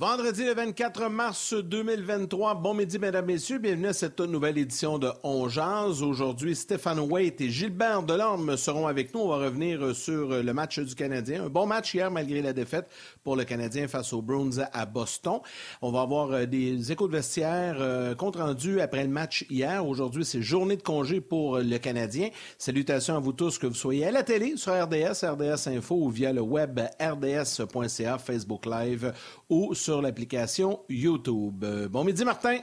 Vendredi le 24 mars 2023. Bon midi, mesdames, messieurs. Bienvenue à cette nouvelle édition de On Jazz. Aujourd'hui, Stéphane Waite et Gilbert Delorme seront avec nous. On va revenir sur le match du Canadien. Un bon match hier, malgré la défaite pour le Canadien face aux Bruins à Boston. On va avoir euh, des échos de vestiaire euh, compte rendu après le match hier. Aujourd'hui, c'est journée de congé pour le Canadien. Salutations à vous tous, que vous soyez à la télé, sur RDS, RDS Info ou via le web rds.ca, Facebook Live ou sur l'application YouTube. Euh, bon midi, Martin.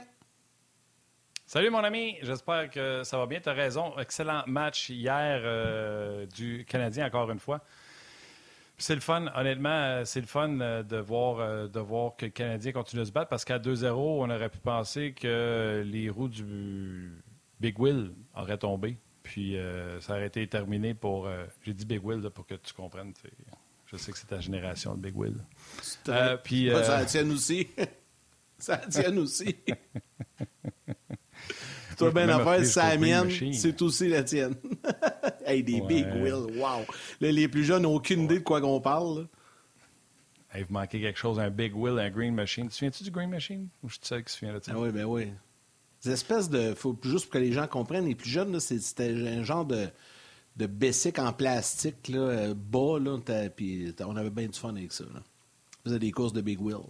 Salut mon ami, j'espère que ça va bien. Tu as raison. Excellent match hier euh, du Canadien, encore une fois. C'est le fun, honnêtement, euh, c'est le fun de voir, de voir que le Canadien continue de se battre parce qu'à 2-0, on aurait pu penser que les roues du Big Will auraient tombé. Puis ça aurait été terminé pour. J'ai dit Big Will pour que tu comprennes. Je sais que c'est ta génération de Big Will. Euh, puis, euh... Ça tienne aussi. ça tienne aussi. Toi, bien affaire, c'est la mienne, c'est aussi la tienne. hey, des Big Will, wow. les plus jeunes n'ont aucune idée de quoi qu'on parle. Hey, vous manquez quelque chose, un Big Will, un Green Machine. Tu te souviens-tu du Green Machine? Ou je te sais qui se souvient de ça? Ah oui, ben oui. Des espèces de. Faut, juste pour que les gens comprennent, les plus jeunes, c'était un genre de de bessic en plastique là, euh, bas, là, puis on avait bien du fun avec ça. Là. On faisait des courses de Big Wheel.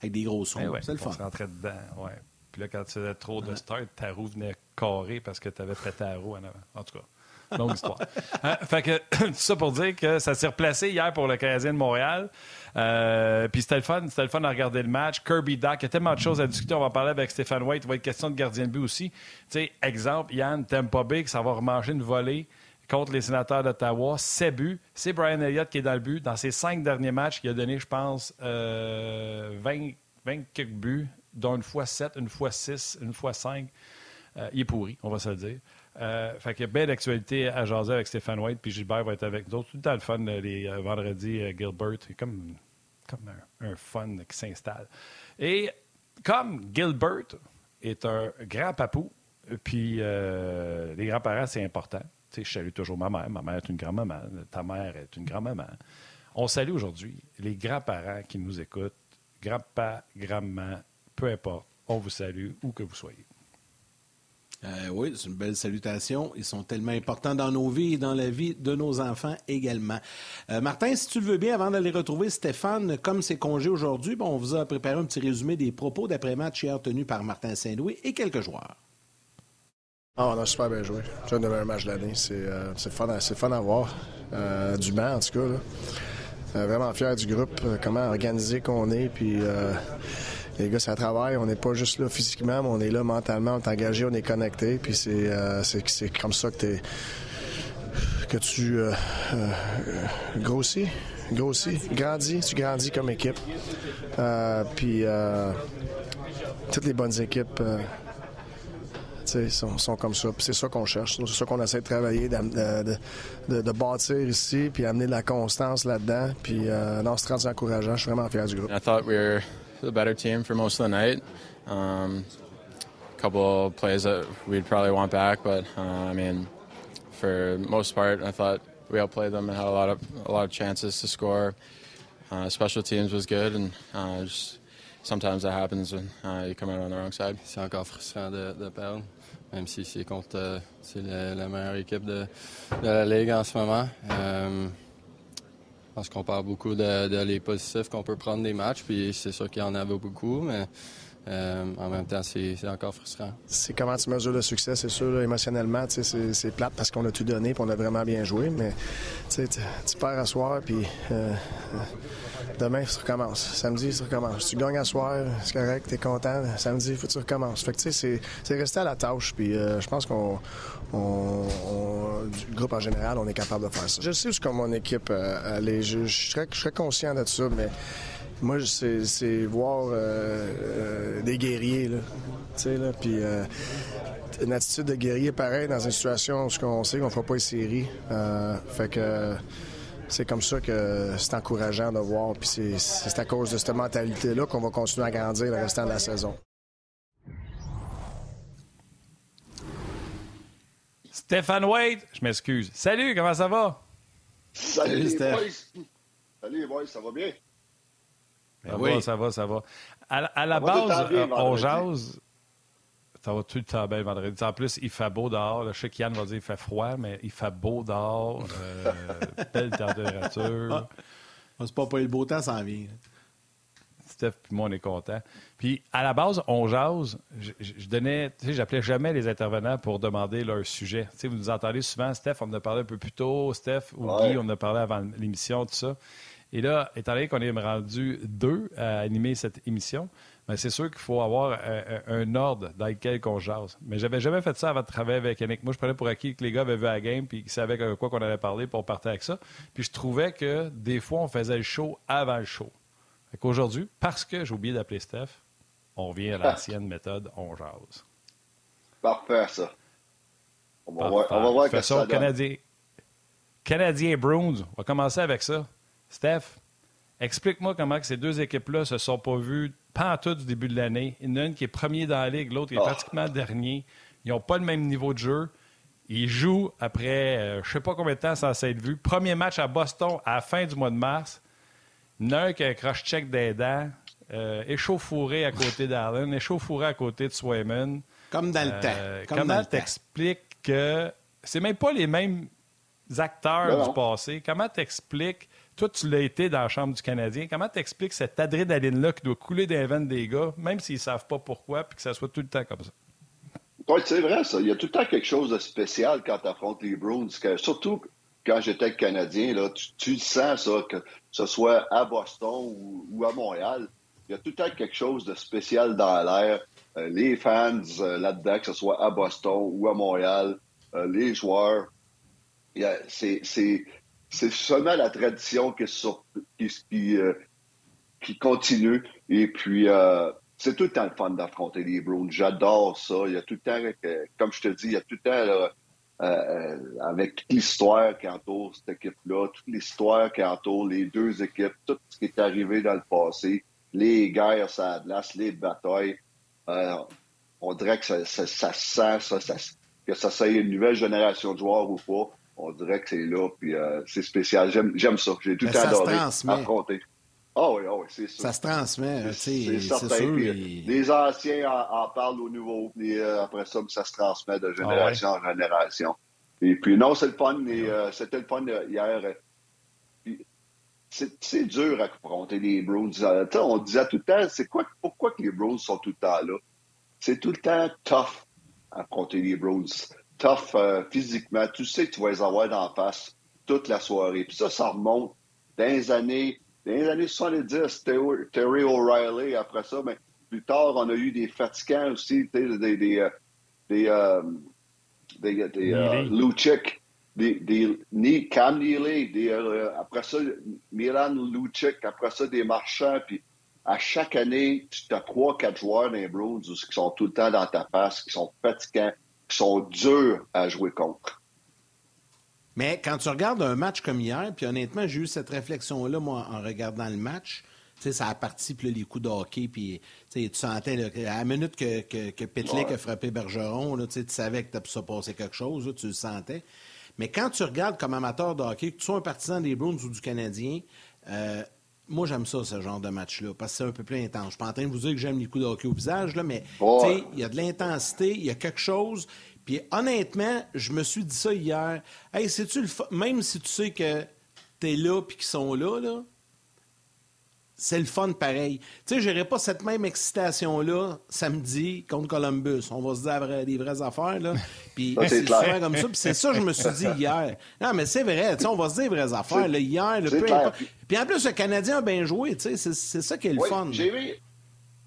Avec des gros sons. c'est le fun. On rentrait dedans, ouais. Puis là, quand tu faisais trop de start, ta roue venait carrée parce que tu avais pété la roue en avant. En tout cas, longue histoire. Hein, fait que, tout ça pour dire que ça s'est replacé hier pour le Canadien de Montréal. Euh, puis c'était le fun, c'était le fun de regarder le match. Kirby Doc, il y a tellement de choses à discuter. On va parler avec Stéphane White. Il va être question de gardien de but aussi. Tu sais, exemple, Yann, t'aimes pas big, ça va remarcher une volée contre les sénateurs d'Ottawa. C'est buts. C'est Brian Elliott qui est dans le but. Dans ses cinq derniers matchs, il a donné, je pense, 20, euh, quelques buts, dont une fois 7, une fois 6, une fois 5. Euh, il est pourri, on va se le dire. Euh, fait qu'il y a bien d'actualité à jaser avec Stéphane White, puis Gilbert va être avec nous. Tout le temps le fun, les vendredis, Gilbert. comme, comme un, un fun qui s'installe. Et comme Gilbert est un grand papou, puis les grands-parents, c'est important je salue toujours ma mère. Ma mère est une grand-maman. Ta mère est une grand-maman. On salue aujourd'hui les grands-parents qui nous écoutent. Grand-papa, grand-maman, peu importe. On vous salue où que vous soyez. Euh, oui, c'est une belle salutation. Ils sont tellement importants dans nos vies et dans la vie de nos enfants également. Euh, Martin, si tu le veux bien, avant d'aller retrouver Stéphane, comme c'est congé aujourd'hui, on vous a préparé un petit résumé des propos d'après-match hier tenus par Martin Saint-Louis et quelques joueurs. Ah, on a super bien joué. C'est un meilleurs matchs de l'année. C'est euh, fun, fun, à voir. Euh, du banc, en tout cas. Euh, vraiment fier du groupe, comment organisé qu'on est. Puis les gars, ça travaille. On n'est pas juste là physiquement, mais on est là mentalement. On est engagé, on est connecté. Puis c'est comme ça que, es, que tu grossis, grossis, grandis. Tu grandis comme équipe. puis toutes les bonnes équipes sont, sont comme ça. c'est ça qu'on cherche. C'est ça qu'on essaie de travailler, de, de, de, bâtir ici, puis amener de la constance là-dedans. Puis euh, non, c'est très encourageant. Je suis vraiment fier du groupe. I thought we were the better team for most of the night. Um, a couple of plays that we'd probably want back, but uh, I mean, for most part, I thought we outplayed them and had a lot of a lot of chances to score. Uh, special teams was good, and uh, just sometimes that happens when uh, you come out on the wrong side. C'est encore frustrant de, de perdre même si c'est contre euh, c'est la, meilleure équipe de, la Ligue en ce moment. Euh, je pense qu'on parle beaucoup de, les positifs qu'on peut prendre des matchs, puis c'est sûr qu'il y en avait beaucoup, mais en même temps, c'est encore frustrant. C'est comment tu mesures le succès, c'est sûr, émotionnellement, c'est plate parce qu'on a tout donné et on a vraiment bien joué, mais tu perds à soir, puis demain, tu recommences. Samedi, tu recommences. Tu gagnes à soir, c'est correct, tu es content. Samedi, faut que tu recommences. Fait que, tu sais, c'est resté à la tâche, puis je pense qu'on du groupe en général, on est capable de faire ça. Je sais où mon équipe euh. Je, serais, conscient de ça, mais moi, c'est voir euh, euh, des guerriers, là. Tu sais, là, puis une attitude de guerrier pareil dans une situation où on sait qu'on ne fera pas une série. fait que c'est comme ça que c'est encourageant de voir. Puis c'est à cause de cette mentalité-là qu'on va continuer à grandir le restant de la saison. Stéphane Wade, je m'excuse. Salut, comment ça va? Salut, Salut boys. Salut, boys, ça va bien? Ça ben va, ça va, ça va. À, la base, euh, on jase. Ça va tout le temps bien vendredi. En plus, il fait beau dehors. Je sais qu'Yann va dire qu'il fait froid, mais il fait beau dehors. Euh, belle température. Ah, c'est pas pas le beau temps, ça en vient. Steph puis moi, on est contents. Puis, à la base, on jase. Je, donnais, tu sais, j'appelais jamais les intervenants pour demander leur sujet. Tu sais, vous nous entendez souvent, Steph, on en a parlé un peu plus tôt, Steph ou Guy, on en a parlé avant l'émission, tout ça. Et là, étant donné qu'on est rendu deux à animer cette émission, ben, c'est sûr qu'il faut avoir un, ordre dans lequel on jase. Mais j'avais jamais fait ça avant de travailler avec Yannick. Moi, je prenais pour acquis que les gars avaient vu la game puis qu'ils savaient quoi qu'on allait parler pour partir avec ça. Puis je trouvais que des fois, on faisait le show avant le show. Aujourd'hui, parce que j'ai oublié d'appeler Steph, on revient à l'ancienne méthode, on jase. Parfait, ça. On va, voir, on va voir que ça Canadien, Canadien Bruins, on va commencer avec ça. Steph, explique-moi comment que ces deux équipes-là se sont pas vues pas tout du début de l'année. Il y en a une qui est premier dans la ligue, l'autre est ah. pratiquement dernier. Ils n'ont pas le même niveau de jeu. Ils jouent après je euh, je sais pas combien de temps ça s'être vu. Premier match à Boston à la fin du mois de mars. Il y en a un qui a un cross-check des dents, euh, échauffouré à côté d'Allen, échauffouré à côté de Swayman. Comme dans le euh, temps. comment t'expliques que c'est même pas les mêmes acteurs du passé? Comment t'expliques, toi tu l'as été dans la Chambre du Canadien, comment t'expliques cette adrénaline-là qui doit couler des veines des gars, même s'ils savent pas pourquoi, puis que ça soit tout le temps comme ça? Oui, c'est vrai, ça. Il y a tout le temps quelque chose de spécial quand tu affrontes les Bruins. surtout quand j'étais Canadien, là, tu, sens ça, que ce soit à Boston ou, à Montréal. Il y a tout le temps quelque chose de spécial dans l'air. Euh, les fans euh, là-dedans, que ce soit à Boston ou à Montréal, euh, les joueurs. C'est seulement la tradition qui, qui, qui, continue. Et puis, c'est tout le temps le fun d'affronter les Browns. J'adore ça. Il y a tout le temps, comme je te dis, il y a tout le temps euh, euh, avec toute l'histoire qui entoure cette équipe-là, toute l'histoire qui entoure les deux équipes, tout ce qui est arrivé dans le passé, les guerres ça glace, les batailles. Euh, on dirait que ça, ça, ça sent ça, ça, que ça soit une nouvelle génération de joueurs ou pas. On dirait que c'est là, puis c'est spécial. J'aime ça. J'ai tout le temps adoré affronter. Ah oui, ah oui, c'est sûr. Ça se transmet, c'est certain. Sûr, Les anciens en, parlent aux nouveaux, euh, après ça, ça se transmet de génération en génération. Et puis, non, c'est le fun. Euh, c'était le fun hier. C'est dur à affronter les Browns. Euh, on disait tout le temps, c'est quoi, pourquoi que les Browns sont tout le temps là? C'est tout le temps tough à affronter les Browns. Tough physiquement. Tu sais que tu vas les avoir d'en face toute la soirée. Puis ça, ça remonte dans les années dans les années 70, Terry O'Reilly, après ça, mais plus tard, on a eu des fatigants aussi, des, des, des, euh, des, euh, des, des euh, Lucic, des, des Cam Neely, des, après ça, Milan Lucic, après ça, des marchands, puis à chaque année, tu as trois, quatre joueurs dans les Browns qui sont tout le temps dans ta face, qui sont fatigants, sont durs à jouer contre. Mais quand tu regardes un match comme hier, puis honnêtement, j'ai eu cette réflexion-là, moi, en regardant le match. Tu sais, ça a parti, puis les coups de hockey, puis tu sentais, à la minute que, que, que a frappé Bergeron, là, tu savais que ça passé quelque chose, tu le sentais. Mais quand tu regardes comme amateur de hockey, que tu sois un partisan des Bruins ou du Canadien, euh, moi, j'aime ça, ce genre de match-là, parce que c'est un peu plus intense. Je suis pas en train de vous dire que j'aime les coups de hockey au visage, là, mais il y a de l'intensité, il y a quelque chose. Puis honnêtement, je me suis dit ça hier. Hey, sais-tu le Même si tu sais que t'es là puis qu'ils sont là, là, c'est le fun pareil. Tu sais, j'aurais pas cette même excitation-là samedi contre Columbus. On va se dire des vraies affaires, là. Puis c'est souvent comme ça. Puis c'est ça que je me suis dit hier. Non, mais c'est vrai. Tu sais, on va se dire des vraies affaires. Là, hier, le peu Puis en plus, le Canadien a bien joué. Tu sais, c'est ça qui est le fun. J'ai aimé,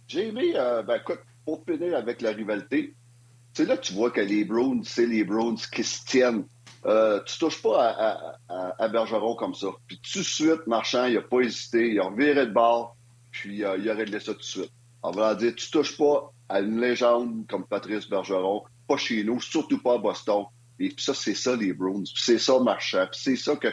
j'ai aimé euh, ben, écoute, pour finir avec la rivalité, c'est là que tu vois que les Browns, c'est les Browns qui se tiennent euh, tu touches pas à, Bergeron comme ça. Puis tout de suite, Marchand, il n'a pas hésité, il a reviré de bord, puis euh, il a réglé ça tout de suite. En voulant dire, tu touches pas à une légende comme Patrice Bergeron, pas chez nous, surtout pas à Boston. Et puis ça, c'est ça les Bruins. c'est ça Marchand. c'est ça que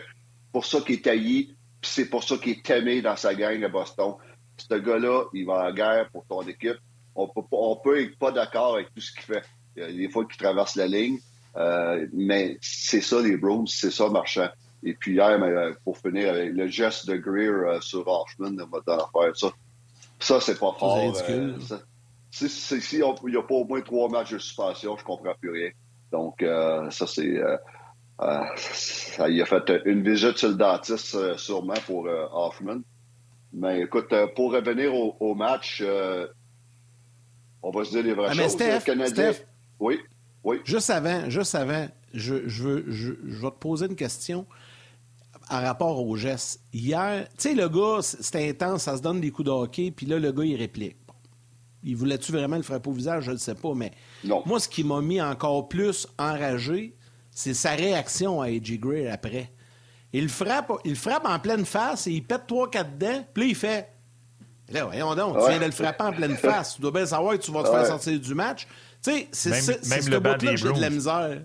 pour ça qu'il est taillé, puis c'est pour ça qu'il est aimé dans sa gang à Boston. Ce gars-là, il va en guerre pour ton équipe. On peut, on peut être pas d'accord avec tout ce qu'il fait. Il y a des fois qu'il traverse la ligne, euh, mais c'est ça les Browns, c'est ça Marchand. Et puis hier, euh, pour finir avec le geste de Greer euh, sur Hoffman dans l'affaire, ça, ça c'est pas fort. S'il n'y a pas au moins trois matchs de suspension, je comprends plus rien. Donc, ça, c'est. ça, il a fait une visite sur le dentiste, sûrement, pour Hoffman. Mais écoute, pour revenir au, match, on va se dire les vraies ah, choses. Steph, Oui. Oui. Juste avant, juste avant, je, je, veux, je, vais te poser une question à rapport au geste. Hier, tu sais, le gars, c'était intense, ça se donne des coups de hockey, puis là, le gars, il réplique. Il voulait-tu vraiment le frapper au visage? Je ne sais pas, mais moi, ce qui m'a mis encore plus enragé, c'est sa réaction à A.J. Gray après. Il frappe, il frappe en pleine face et il pète 3-4 dents, puis là, il fait Là, voyons donc, tu viens de le frapper en pleine face. Tu dois bien savoir que tu vas te faire sortir du match. Tu sais, c'est même, ce bout-là que j'ai de la misère.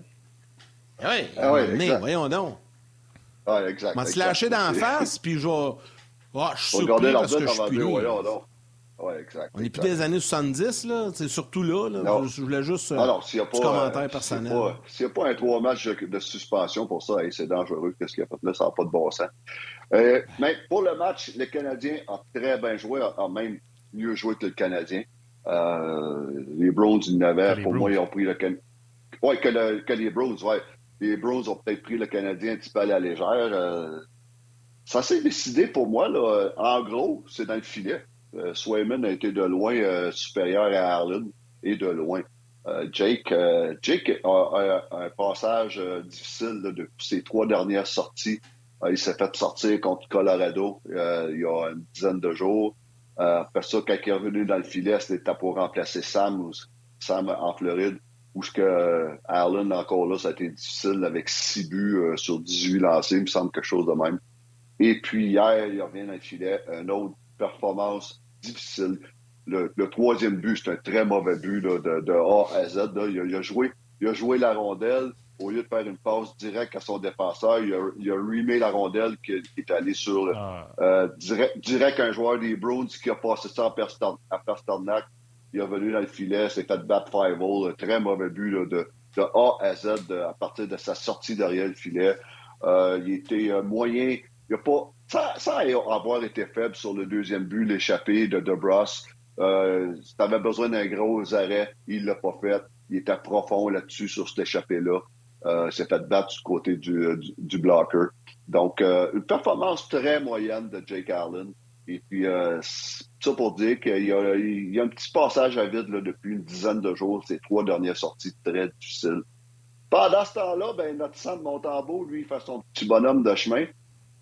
Oui, ah ouais, mais voyons donc. Ah, exact. Je vais se lâcher dans la face, puis je vais. Oh, je suis surpris parce que je suis plus. Ouais, exact, On n'est plus des années 70, là. C'est surtout là. là. Je, voulais juste euh, Alors, s'il y a pas, commentaire euh, personnel. S'il n'y a pas un trois matchs de, suspension pour ça, c'est dangereux. Qu'est-ce qu'il a fait là? Ça n'a pas de bon sens. Euh, mais pour le match, le Canadien a très bien joué, a, même mieux joué que le Canadien. Euh, les Browns, ils n'avaient, pour moi, ils ont pris le Canadien. Oui, que, que, les Browns, oui. Les Browns ont peut-être pris le Canadien un petit peu à la légère. Euh, ça s'est décidé pour moi, là. En gros, c'est dans le filet. Euh, Swayman a été de loin supérieur à Harlan et de loin. Jake, Jake a, un passage difficile depuis ses trois dernières sorties. il s'est fait sortir contre Colorado il y a une dizaine de jours. Euh, après ça, quand il est revenu dans le filet, c'était pour remplacer Sam, Sam en Floride, où ce que euh, Allen, encore là, ça a été difficile avec 6 buts euh, sur 18 lancés, il me semble quelque chose de même. Et puis hier, il revient dans le filet, une autre performance difficile. Le, troisième but, c'est un très mauvais but de, A à Z. Il, a, joué, il a joué la rondelle, au lieu de faire une passe directe à son défenseur, il a, il a la rondelle qui, est allée sur ah. euh, direct, direct à un joueur des Bruins qui a passé ça à Pasternak. Il est venu dans le filet, s'est fait battre five un très mauvais but de, de, A à Z à partir de sa sortie derrière le filet. Euh, il était euh, moyen, il a pas, sans, avoir été faible sur le deuxième but, l'échappée de DeBrus. Euh, si tu besoin d'un gros arrêt, il l'a pas fait. Il était profond là-dessus sur cet échappé-là s'est fait battre du côté du, euh, du, blocker. Donc, euh, une performance très moyenne de Jake Allen. Et puis, euh, ça pour dire qu'il y, a, un petit passage à vide là, depuis une dizaine de jours, ces trois dernières sorties très difficiles. Pendant ce temps-là, ben, notre Sam Montembeau, lui, il fait son petit bonhomme de chemin.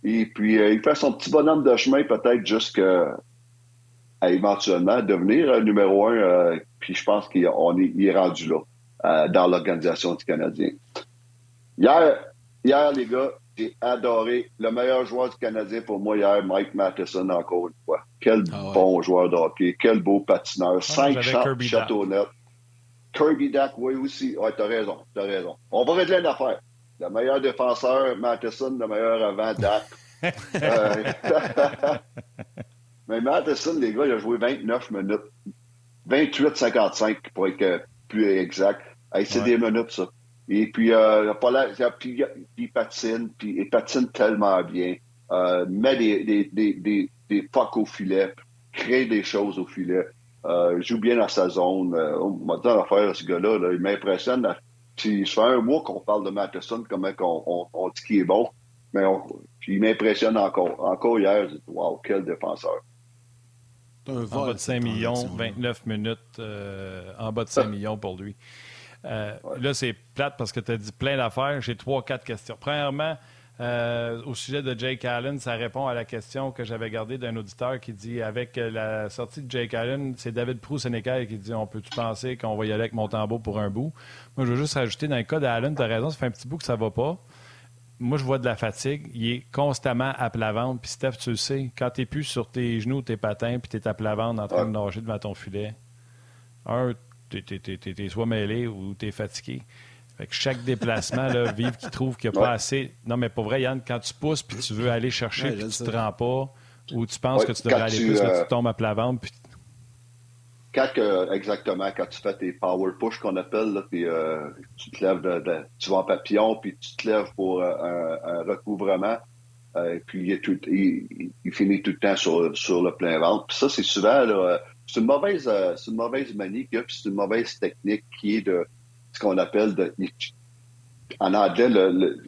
Et puis, euh, il fait son petit bonhomme de chemin peut-être jusqu'à éventuellement devenir numéro un. puis je pense qu'il est, est rendu là dans l'organisation du Canadien. Hier, hier, les gars, j'ai adoré. Le meilleur joueur du Canadien pour moi hier, Mike Matheson, encore une fois. Quel ah bon joueur de hockey, quel beau patineur. Ah, Cinq châteaux nets. Kirby Dack, oui aussi. Ouais, t'as raison, t'as raison. On va régler une affaire. Le meilleur défenseur, Matheson, le meilleur avant, Dak. Euh, mais Matheson, les gars, il a joué 29 minutes. 28-55 pour être plus exact. c'est des minutes, ça. Et puis, euh, puis, il patine, puis il patine tellement bien. Euh, met des, des, des, des, pucks au filet, crée des choses au filet, euh, joue bien dans sa zone. Euh, on m'a dit l'affaire ce gars-là, là, il m'impressionne. Puis, ça fait un mois qu'on parle de Matheson, comment on, on, dit qu'il est bon, mais puis il m'impressionne encore. Encore hier, j'ai dit, wow, quel défenseur. Un en bas de 5 millions, 29 minutes euh, en bas de 5 millions pour lui. Euh, là, c'est plate parce que tu as dit plein d'affaires. J'ai trois, quatre questions. Premièrement, euh, au sujet de Jake Allen, ça répond à la question que j'avais gardée d'un auditeur qui dit avec la sortie de Jake Allen, c'est David Proux-Sénécal qui dit On peut-tu penser qu'on va y aller avec Montembeau pour un bout? Moi, je veux juste rajouter dans le cas d'Allen, tu as raison, ça fait un petit bout que ça va pas. Moi, je vois de la fatigue. Il est constamment à plat ventre. Puis, Steph, tu le sais, quand tu n'es plus sur tes genoux, tes patins, puis tu es à plat ventre en train de nager devant ton filet, un, tu es, soit mêlé ou tu es fatigué. Fait que chaque déplacement, là, vive qui trouve qu'il n'y a pas assez. Non, mais pour vrai, Yann, quand tu pousses puis tu veux aller chercher puis tu ne te rends pas, ou tu penses que tu devrais aller plus, mais tu euh, tombes à plat ventre. Puis... Quand, exactement, quand tu fais tes power push qu'on appelle, là, puis euh, tu te lèves, de, tu vas en papillon, puis tu te lèves pour euh, un, recouvrement, puis il, est tout, il, finit tout le temps sur, sur le plein ventre. Puis ça, c'est souvent, c'est une mauvaise, c'est une mauvaise manie puis c'est une mauvaise technique qui est de ce qu'on appelle de, en anglais, le, le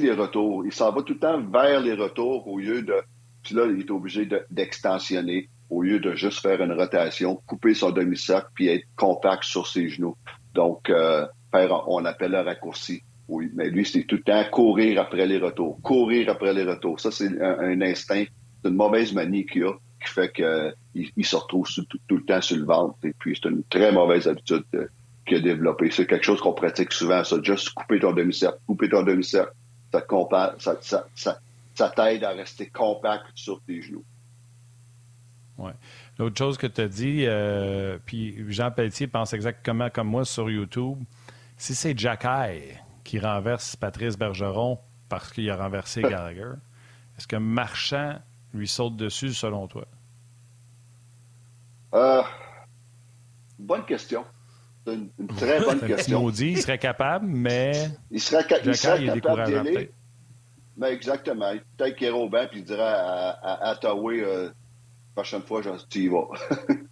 les retours. Il s'en va tout le temps vers les retours au lieu de. Puis là, il est obligé d'extensionner au lieu de juste faire une rotation, couper son demi-cercle puis être compact sur ses genoux. Donc, euh, faire, on appelle le raccourci. Oui, mais lui, c'est tout le temps courir après les retours, courir après les retours. Ça, c'est un, instinct, c'est une mauvaise manie qu'il a qui fait qu'il il se retrouve tout, le temps sur le ventre. Et puis, c'est une très mauvaise habitude qu'il a développée. C'est quelque chose qu'on pratique souvent, ça. Juste couper ton demi-cercle, couper ton demi-cercle. Ça, ça, ça, ça t'aide à rester compact sur tes genoux. Oui. L'autre chose que tu as dit, euh, puis Jean Pelletier pense exactement comme moi sur YouTube, si c'est Jacky qui renverse Patrice Bergeron parce qu'il a renversé Gallagher, est-ce que Marchand lui saute dessus selon toi? Euh, bonne question. C'est une, très bonne question. Maudit, il serait capable, mais. Il serait, il serait il capable d'y aller. Mais exactement. Peut-être qu'il est au banc et il dirait à, à, à euh, prochaine fois, tu y vas.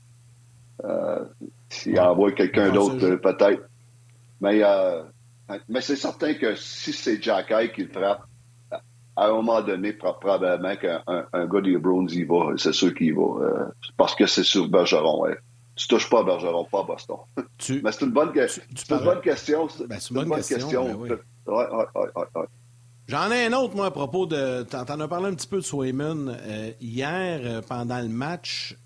euh, S'il envoie quelqu'un d'autre, peut-être. Mais, euh, mais c'est certain que si c'est Jack qui le frappe, à un moment donné, probablement qu'un un, gars des Browns y va. C'est sûr qu'il va. Euh, parce que c'est sur Bergeron. Ouais. Tu touches pas à Bergeron, pas à Boston. Mais c'est une bonne, question. c'est une bonne question. Ben, c'est une, bonne, question. Ben ouais, ouais, J'en ai un autre, moi, à propos de. T'en as parlé un petit peu de Swayman. Euh, hier, euh, pendant le match,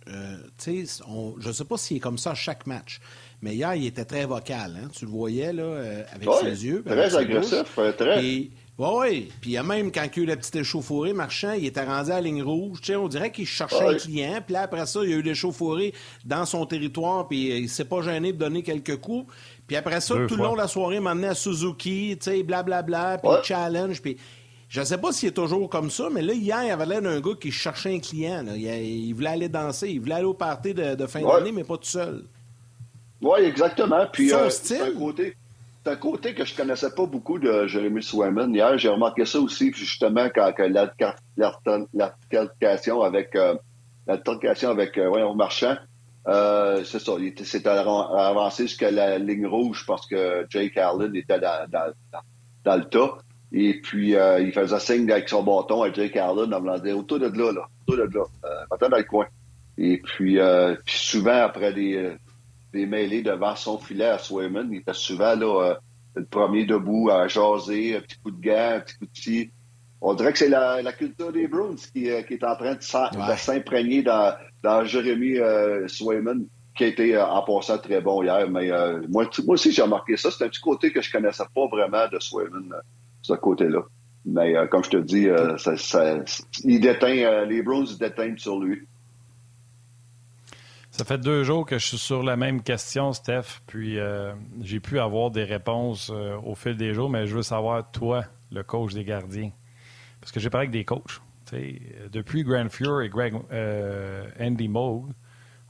tu je ne sais pas s'il est comme ça à chaque match, mais hier, il était très vocal. Hein? Tu le voyais, là, avec ses yeux. Très agressif. Très. Oui, oui. Puis il y a même, quand il y a eu la petite échauffourée, Marchand, il était rendu à la ligne rouge. Tu sais, on dirait qu'il cherchait un client. Puis là, après ça, il y a eu l'échauffourée dans son territoire. Puis il s'est pas gêné de donner quelques coups. Puis après ça, tout le long de la soirée, il m'a amené à Suzuki, tu sais, blablabla, puis challenge. Puis je sais pas s'il est toujours comme ça, mais là, hier, il avait l'air d'un gars qui cherchait un client. Il, voulait aller danser, il voulait aller au party de, fin d'année, mais pas tout seul. Oui, exactement. Puis, Son euh, style? Côté c'est un côté que je connaissais pas beaucoup de Jeremy Swayman. Hier, j'ai remarqué ça aussi, justement, quand l'altercation avec euh, avec euh, Marchand, euh, c'est ça, il s'est avancé jusqu'à la ligne rouge parce que Jake Allen était dans, le tas. Et puis, euh, il faisait signe avec son bâton à Jake Allen en me disant autour de là, là, autour de là, euh, dans le coin. Et puis, puis souvent, après des des mêlées devant son filet à Swayman. Il était souvent là, euh, le premier debout à jaser, un petit coup de gant, un petit coup de pied. On dirait que c'est la, culture des Bruins qui, euh, qui est en train de s'imprégner dans, dans Jeremy euh, Swayman, qui a été en passant très bon hier. Mais moi, moi aussi, j'ai remarqué ça. C'est un petit côté que je connaissais pas vraiment de Swayman, ce côté-là. Mais comme je te dis, ça, il déteint, les Bruins déteignent sur lui. Ça fait deux jours que je suis sur la même question, Steph, puis euh, j'ai pu avoir des réponses euh, au fil des jours, mais je veux savoir, toi, le coach des gardiens, parce que j'ai parlé avec des coachs. Depuis Grand Fuhr et Greg, euh, Andy Moog,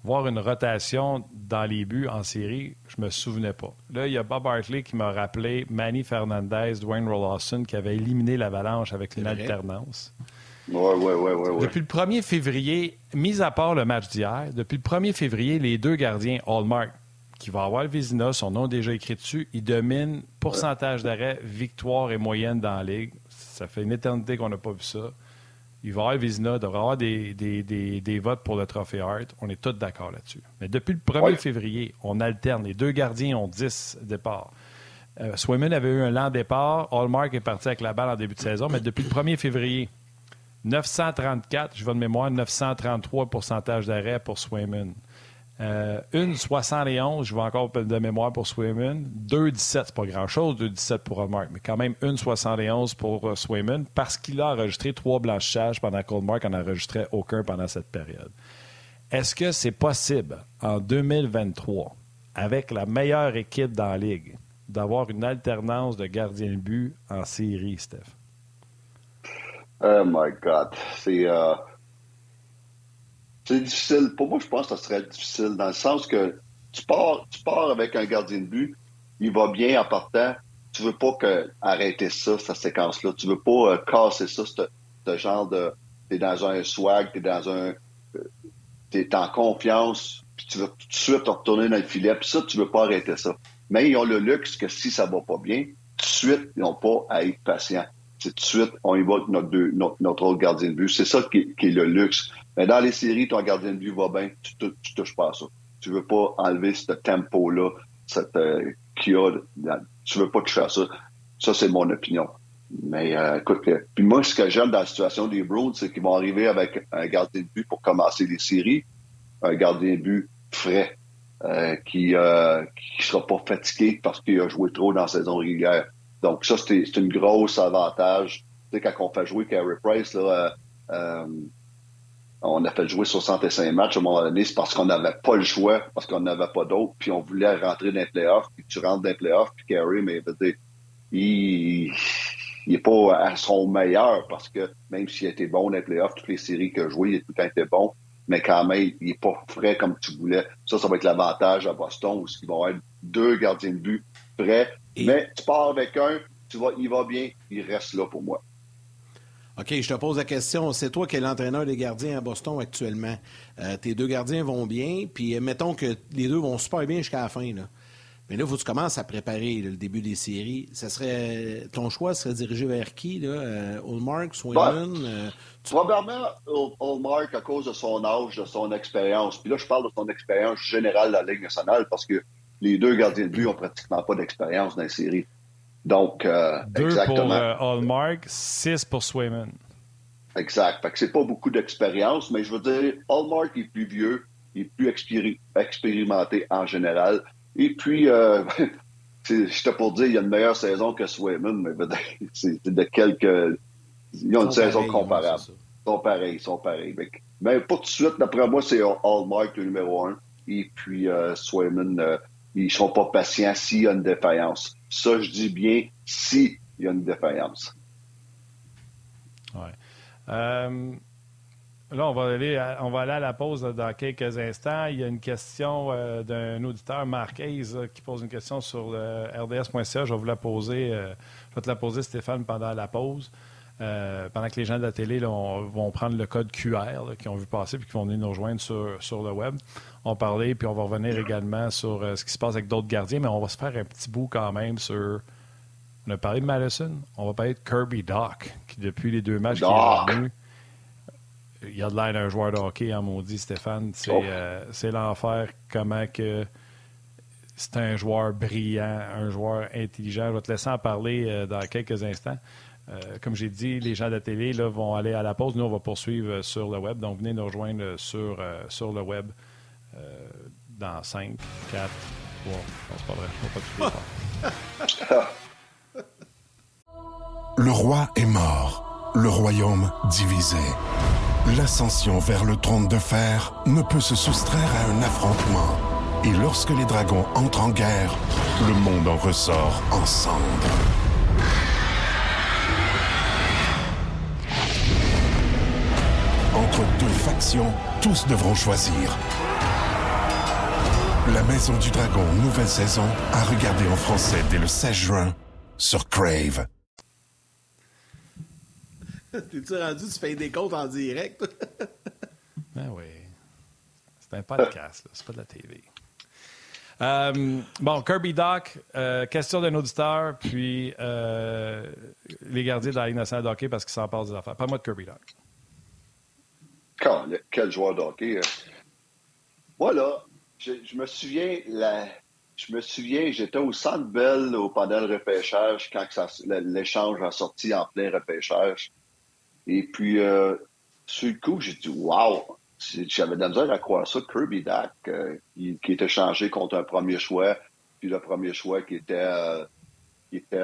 voir une rotation dans les buts en série, je me souvenais pas. Là, il y a Bob Hartley qui m'a rappelé Manny Fernandez, Dwayne Rollawson, qui avait éliminé l'avalanche avec une alternance. Ouais, ouais, ouais, ouais, Depuis le 1er février, mis à part le match d'hier, depuis le 1er février, les deux gardiens Hallmark, qui va avoir le Vizina, son nom déjà écrit dessus, ils dominent pourcentage d'arrêt, victoire et moyenne dans la ligue. Ça fait une éternité qu'on n'a pas vu ça. il va avoir Vizina, il devrait avoir des, des, des, des, votes pour le trophée Hart. On est tous d'accord là-dessus. Mais depuis le 1er ouais. février, on alterne. Les deux gardiens ont 10 départs. Euh, Swayman avait eu un lent départ. Hallmark est parti avec la balle en début de saison. Mais depuis le 1er février, 934, je vais de mémoire, 933 pourcentage d'arrêt pour Swayman. Euh, une 71, je vais encore de mémoire pour Swayman. 2,17, c'est pas grand-chose, 2,17 pour Hallmark, mais quand même une 71 pour euh, Swayman parce qu'il a enregistré trois blanchages pendant qu'Hallmark en enregistrait aucun pendant cette période. Est-ce que c'est possible en 2023, avec la meilleure équipe dans la Ligue, d'avoir une alternance de gardien de but en série, Steph? Oh my God. C'est. Euh, c'est difficile. Pour moi, je pense que ça serait difficile dans le sens que tu pars, tu pars avec un gardien de but, il va bien en partant. Tu veux pas arrêter ça, cette séquence-là. Tu veux pas euh, casser ça, ce genre de. T'es dans un swag, t'es dans un. Euh, t'es en confiance, puis tu veux tout de suite te retourner dans le filet, puis ça, tu veux pas arrêter ça. Mais ils ont le luxe que si ça va pas bien, tout de suite, ils n'ont pas à être patients. Tout de suite, on avec notre, notre, autre gardien de but. C'est ça qui, est le luxe. Mais dans les séries, ton gardien de but va bien, tu, tu touches pas à ça. Tu veux pas enlever ce tempo-là, cette euh, qu'il y a. Tu veux pas toucher à ça. Ça, c'est mon opinion. Mais euh, écoute, euh, puis moi, ce que j'aime dans la situation des Bruins, c'est qu'ils vont arriver avec un gardien de but pour commencer les séries, un gardien de but frais, euh, qui qui sera pas fatigué parce qu'il a joué trop dans la saison régulière. Donc ça, c'est une grosse avantage. Tu sais, quand on fait jouer Carey Price, là, euh, on a fait jouer 65 matchs à un moment donné, c'est parce qu'on n'avait pas le choix, parce qu'on n'avait pas d'autres, puis on voulait rentrer dans les playoffs, puis tu rentres dans les playoffs, puis Carey, mais il, il est pas à son meilleur, parce que même s'il était bon dans les playoffs, toutes les séries qu'il a jouées, il a tout le temps été bon, mais quand même, il n'est pas frais comme tu voulais. Ça, ça va être l'avantage à Boston, où ils vont être deux gardiens de but prêts. Et... Mais tu pars avec un, tu vois, il va bien, il reste là pour moi. OK, je te pose la question. C'est toi qui es l'entraîneur des gardiens à Boston actuellement. Euh, tes deux gardiens vont bien, puis mettons que les deux vont super bien jusqu'à la fin. Là. Mais là, il faut que tu commences à préparer là, le début des séries. Ça serait ton choix serait dirigé vers qui là? Euh, Allmark, ben, euh, tu... Probablement Allmark à cause de son âge, de son expérience. Puis là, je parle de son expérience générale de la Ligue nationale parce que les deux gardiens de but ont pratiquement pas d'expérience dans les séries. Donc, euh, Deux exactement. pour euh, Hallmark, six pour Swayman. Exact. Fait que c'est pas beaucoup d'expérience, mais je veux dire, Hallmark est plus vieux, il est plus expéri expérimenté en général. Et puis, euh, j'étais pour dire, il y a une meilleure saison que Swayman, mais c'est de quelques. Ils ont une saison comparable. Ils sont pareils, ils sont pareils. Mais, mais pas tout de suite, d'après moi, c'est Hallmark le numéro un. Et puis, euh, Swayman, euh, ils sont pas patients s'il y a une défaillance. Ça, je dis bien s'il y a une défaillance. Oui. Euh, là, on va, aller à, on va aller à la pause dans quelques instants. Il y a une question euh, d'un auditeur, Hayes, qui pose une question sur rds.ca. Je vais vous la poser. Euh, je vais te la poser, Stéphane, pendant la pause. Euh, pendant que les gens de la télé là, on, vont prendre le code QR là, qui ont vu passer puis qui vont venir nous rejoindre sur, sur le web. On va parler puis on va revenir également sur euh, ce qui se passe avec d'autres gardiens, mais on va se faire un petit bout quand même sur. On a parlé de Madison, on va parler de Kirby Doc, qui depuis les deux matchs qu'il est venu, il a de l'air d'un joueur de hockey, en maudit Stéphane. C'est oh. euh, l'enfer comment que c'est un joueur brillant, un joueur intelligent. Je vais te laisser en parler euh, dans quelques instants. Euh, comme j'ai dit, les gens de la télé là, vont aller à la pause. Nous, on va poursuivre sur le web. Donc, venez nous rejoindre sur, euh, sur le web euh, dans 5, 4, 3. Non, c'est pas vrai. Je ne pas Le roi est mort. Le royaume divisé. L'ascension vers le trône de fer ne peut se soustraire à un affrontement. Et lorsque les dragons entrent en guerre, le monde en ressort ensemble. Entre deux factions, tous devront choisir. La Maison du Dragon, nouvelle saison, à regarder en français dès le 16 juin sur Crave. T'es-tu rendu, tu fais des comptes en direct? ben oui. C'est un podcast, c'est pas de la TV. Euh, bon, Kirby Doc, euh, question d'un auditeur, puis euh, les gardiens de la Ligue nationale de hockey parce qu'ils s'en parlent des affaires. Pas moi de Kirby Doc. Quel joueur de hockey. Voilà, je, me souviens, la, je me souviens, j'étais au Centre Bell au pendant le repêchage quand l'échange a sorti en plein repêchage. Et puis, euh, sur le coup, j'ai dit, wow! J'avais de la misère à croire ça. Kirby Dack, euh, qui, était changé contre un premier choix, puis le premier choix qui était, euh, qui était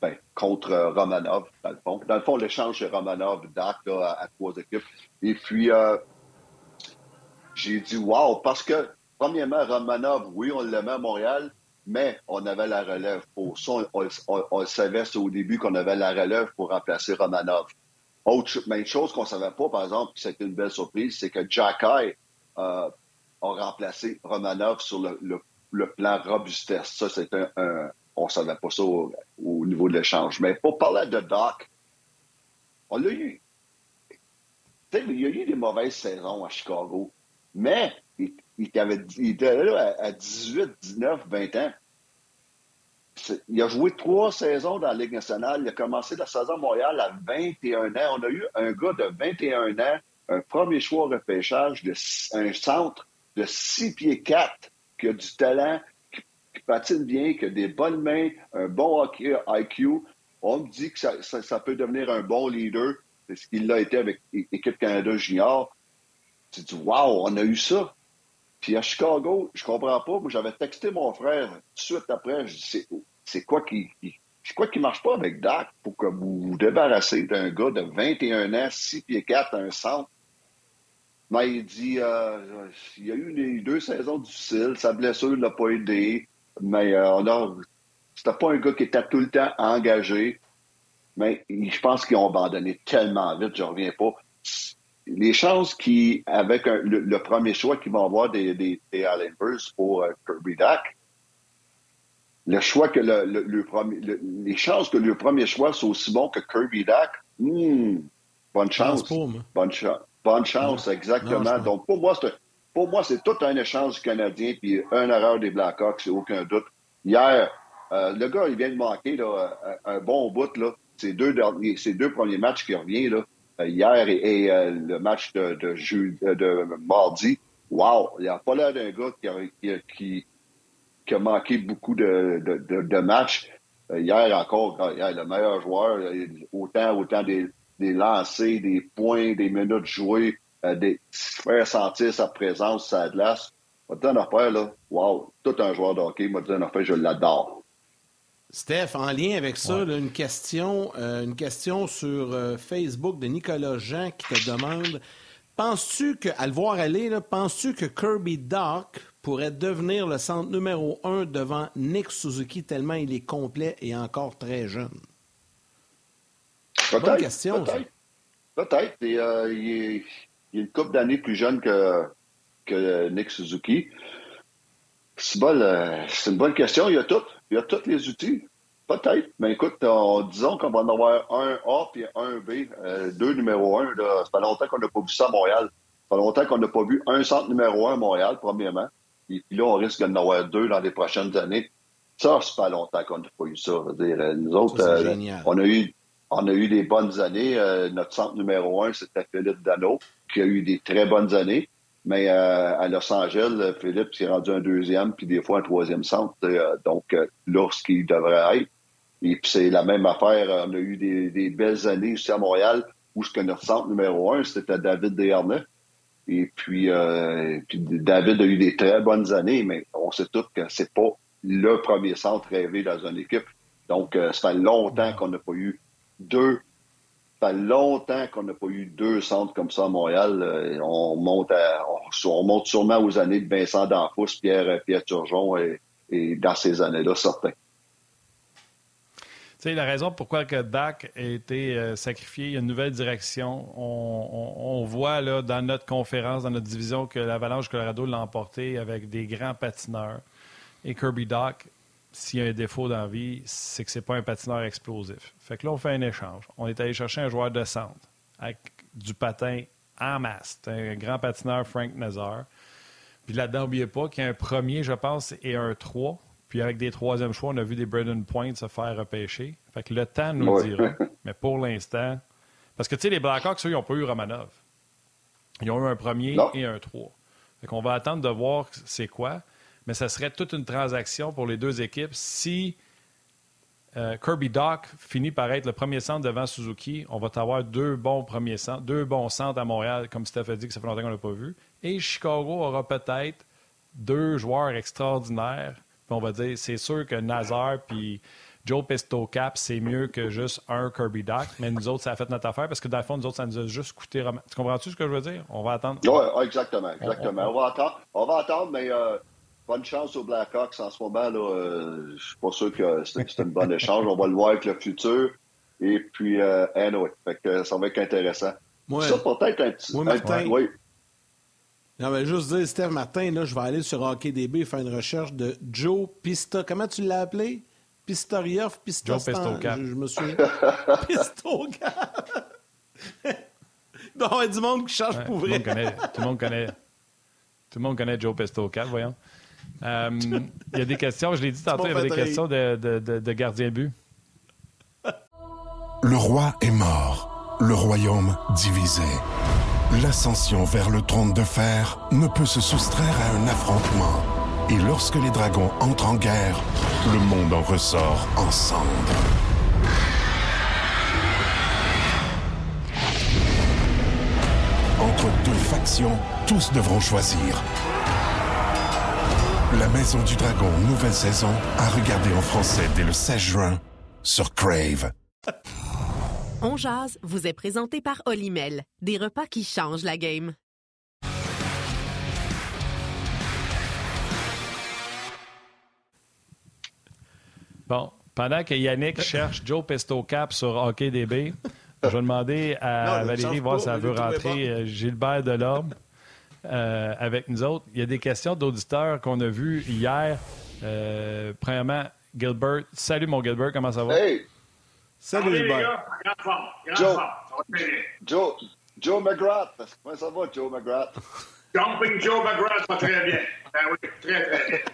ben, contre Romanov, dans le fond. Dans le fond, l'échange chez Romanov, Dak, à, trois équipes. Et puis, euh, j'ai dit, wow! Parce que, premièrement, Romanov, oui, on l'aimait à Montréal, mais on avait la relève pour ça. On, on, savait au début qu'on avait la relève pour remplacer Romanov. Autre chose qu'on ne savait pas, par exemple, c'était une belle surprise, c'est que Jack euh, a remplacé Romanov sur le, plan robustesse. Ça, c'était un, On ne savait pas ça au, niveau de l'échange. Mais pour parler de Doc, on l'a eu. il y a eu des mauvaises saisons à Chicago, mais il, était là à 18, 19, 20 ans il a joué trois saisons dans la Ligue nationale. Il a commencé la saison à Montréal à 21 ans. On a eu un gars de 21 ans, un premier choix au repêchage, de, un centre de 6 pieds 4, qui a du talent, patine bien, qui a des bonnes mains, un bon hockey, IQ. On me dit que ça, peut devenir un bon leader, c'est ce qu'il l'a été avec l'équipe Canada Junior. Tu dis, wow, on a eu ça. Puis à Chicago, je comprends pas. Moi, j'avais texté mon frère tout de suite après. Je dis, c'est quoi qui, c'est quoi qui marche pas avec Dak pour que vous vous débarrassez d'un gars de 21 ans, 6 pieds 4, un centre? Mais il dit, euh, il y a eu les deux saisons difficiles, sa blessure ne l'a pas aidé, mais euh, on a, c'était pas un gars qui était tout le temps engagé. Mais je pense qu'ils ont abandonné tellement vite, je reviens pas les chances qui, avec le, premier choix qu'ils vont avoir des, des, des Islanders pour euh, Kirby Duck, le choix que le, le, premier, les chances que le premier choix soit aussi bon que Kirby Duck, hmm, bonne chance. bonne, bonne chance, exactement. Donc, pour moi, c'est pour moi, c'est tout un échange canadien, puis un erreur des Blackhawks, c'est aucun doute. Hier, euh, le gars, il vient de manquer un, bon bout, là. Ces deux, deux premiers matchs qui revient, là. Euh, hier et, euh, le match de, mardi, wow, il a pas l'air d'un gars qui a, manqué beaucoup de, matchs. Hier encore, le meilleur joueur, autant, autant des, des lancers, des points, des minutes jouées, des, faire sentir sa présence, sa glace. Moi, te affaire, là, wow, tout un joueur de hockey, moi, te affaire, je l'adore. Steph, en lien avec ça, une, question, euh, une question sur euh, Facebook de Nicolas Jean qui te demande Penses-tu que, à le voir aller, penses-tu que Kirby Doc pourrait devenir le centre numéro un devant Nick Suzuki tellement il est complet et encore très jeune? Peut-être. question. Peut-être. Peut-être. Euh, il, est, une couple d'années plus jeune que, que Nick Suzuki. C'est une bonne question. Il y a tout. Il y a tous les outils. Peut-être. Mais écoute, disons qu'on va en avoir un A et un B, euh, deux numéro un. Là. Ça fait longtemps qu'on n'a pas vu ça à Montréal. Ça fait longtemps qu'on n'a pas vu un centre numéro un à Montréal, premièrement. Et puis là, on risque d'en avoir deux dans les prochaines années. Ça, c'est pas longtemps qu'on n'a pas eu ça. Dire, euh, nous autres, euh, on a eu on a eu des bonnes années. notre centre numéro un, c'était Philippe Dano, qui a eu des très bonnes années. Mais euh, à Los Angeles, Philippe s'est rendu un deuxième, puis des fois un troisième centre. Euh, donc, euh, lorsqu'il devrait être. Et puis c'est la même affaire. On a eu des, belles années ici à Montréal, où ce que notre centre numéro un, c'était David Desharnais. Et puis, puis, David a eu des très bonnes années, mais on sait tous que c'est pas le premier centre rêvé dans une équipe. Donc, ça fait longtemps qu'on n'a pas eu deux ça fait longtemps qu'on n'a pas eu deux centres comme ça à Montréal. Euh, on monte on, monte sûrement aux années de Vincent D'Anfous, Pierre, Pierre Turgeon et, dans ces années-là, certains. La raison pourquoi que Dak a été euh, sacrifié, il y a une nouvelle direction. On, voit là, dans notre conférence, dans notre division, que l'Avalanche Colorado l'a emporté avec des grands patineurs. Et Kirby Doc s'il y a un défaut dans la vie, c'est que c'est pas un patineur explosif. Fait que là, on fait un échange. On est allé chercher un joueur de centre avec du patin en masse. un grand patineur, Frank Nazar. Puis là-dedans, n'oubliez pas qu'il y a un premier, je pense, et un 3. Puis avec des troisièmes choix, on a vu des Braden Point se faire repêcher. Fait que le temps nous dira. Mais pour l'instant. Parce que, tu sais, les Blackhawks, eux, ils n'ont pas eu Romanov. Ils ont eu un premier Non. et un 3. Fait qu'on va attendre de voir c'est quoi, mais ça serait toute une transaction pour les deux équipes si euh, Kirby Doc finit par être le premier centre devant Suzuki. On va avoir deux bons premiers centres, deux bons centres à Montréal, comme Steph a dit que ça fait longtemps qu'on l'a pas vu. Et Chicago aura peut-être deux joueurs extraordinaires. Puis on va dire, c'est sûr que Nazar puis Joe Pesto Cap, c'est mieux que juste un Kirby Doc. Mais nous autres, ça a fait notre affaire parce que dans le fond, nous autres, ça nous a juste coûté. Tu comprends-tu ce que je veux dire? On va attendre. Oui, exactement. exactement. On- On, va attendre, on va attendre, mais euh, bonne chance aux Blackhawks en ce moment. Là, euh, je suis pas sûr que c'est c'est un bon échange. On va le voir avec le futur. Et puis, euh, anyway, fait que ça va être intéressant. Moi, Ça, peut-être un petit. Oui, un- Martin. oui. Non, mais juste dire, Steph Martin, là, je vais aller sur HockeyDB faire une recherche de Joe Pista. Comment tu l'as appelé? Pistoriov, Pistocap. Je, je me souviens. Pistocap. Il doit y avoir du monde qui cherche Ouais, pour tout, le vrai. monde connaît, tout le monde connaît. Tout le monde connaît Joe Pesto Cap, voyons. Euh, Il y a des questions, je l'ai dit tantôt, il y avait des questions de, de, de, de gardien but. Le roi est mort, le royaume divisé. L'ascension vers le trône de fer ne peut se soustraire à un affrontement. Et lorsque les dragons entrent en guerre, le monde en ressort ensemble. Entre deux factions, tous devront choisir. La Maison du Dragon, nouvelle saison, à regarder en français dès le 16 juin sur Crave. On jase vous est présenté par Olimel, des repas qui changent la game. Bon, pendant que Yannick cherche Joe Pesto Cap sur HockeyDB, je vais demander à Non, Valérie voir si elle veut rentrer euh, Gilbert Delorme euh, avec nous autres. Il y a des questions d'auditeurs qu'on a vues hier. Euh, premièrement, Gilbert. Salut mon Gilbert, comment ça va? Hey, Salut, les Gilbert. gars, grande forme, grande Joe. bien. Joe, Joe McGrath. Comment ça va, Joe McGrath? Jumping Joe McGrath va très bien. Oui, très.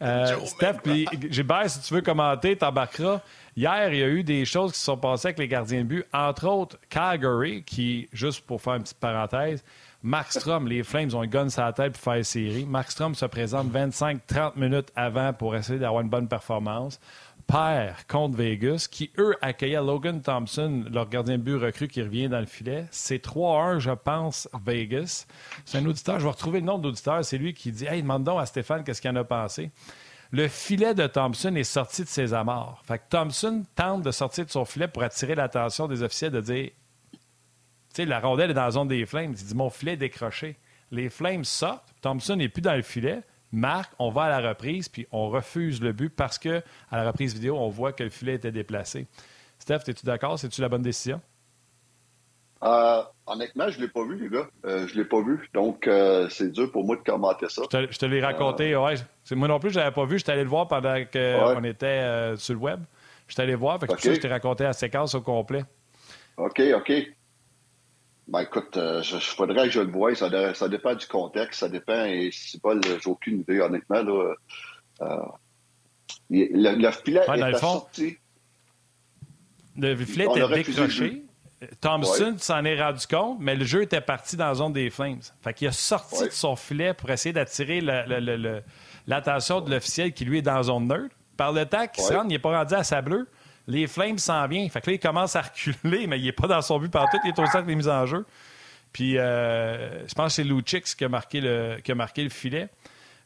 Euh, Steph, puis Gilbert, si tu veux commenter, t'embarqueras. Hier, il y a eu des choses qui se sont passées avec les gardiens de but, entre autres Calgary, qui, juste pour faire une petite parenthèse, Markstrom, les Flames ont une gun sur la tête pour faire série. Markstrom se présente 25-30 minutes avant pour essayer d'avoir une bonne performance. Perd contre Vegas, qui, eux, accueillaient Logan Thompson, leur gardien de but recru qui revient dans le filet. C'est 3-1, je pense, Vegas. C'est un auditeur, je vais retrouver le nom de l'auditeur, c'est lui qui dit Hey, demande donc à Stéphane qu'est-ce qu'il en a pensé. Le filet de Thompson est sorti de ses amarres. Fait que Thompson tente de sortir de son filet pour attirer l'attention des officiels de dire Tu sais, la rondelle est dans la zone des Flames. Il dit Mon filet est décroché. Les Flames sortent. Thompson n'est plus dans le filet. Marc, on va à la reprise, puis on refuse le but parce que à la reprise vidéo, on voit que le filet était déplacé. Steph, es-tu d'accord? C'est-tu la bonne décision? Euh, honnêtement, je ne l'ai pas vu, les gars. Euh, je ne l'ai pas vu. Donc, euh, c'est dur pour moi de commenter ça. Je te, l'ai raconté. Ouais, moi non plus, je l'avais pas vu. Je suis allé le voir pendant qu'on était sur le web. Je suis allé voir. Fait que ça, je t'ai raconté la séquence au complet. OK, OK. Ben écoute, euh, je, je faudrait que je le voie. Ça, dé- ça dépend du contexte, ça dépend. Et c'est pas, j'ai aucune idée, honnêtement. Là, Euh, le, le filet Ouais, est sorti. Le filet On était décroché. Thompson s'en est rendu compte, mais le jeu était parti dans la zone des Flames. Fait qu'il a sorti Ouais. de son filet pour essayer d'attirer l'attention de l'officiel qui, lui, est dans la zone neutre. Par le temps qu'il se rende, il n'est pas rendu à sa bleue. Les Flames s'en viennent. Fait que là, il commence à reculer, mais il n'est pas dans son but partout. Il est au centre des mises en jeu. Puis, euh, je pense que c'est Luchix qui a marqué le, qui a marqué le filet.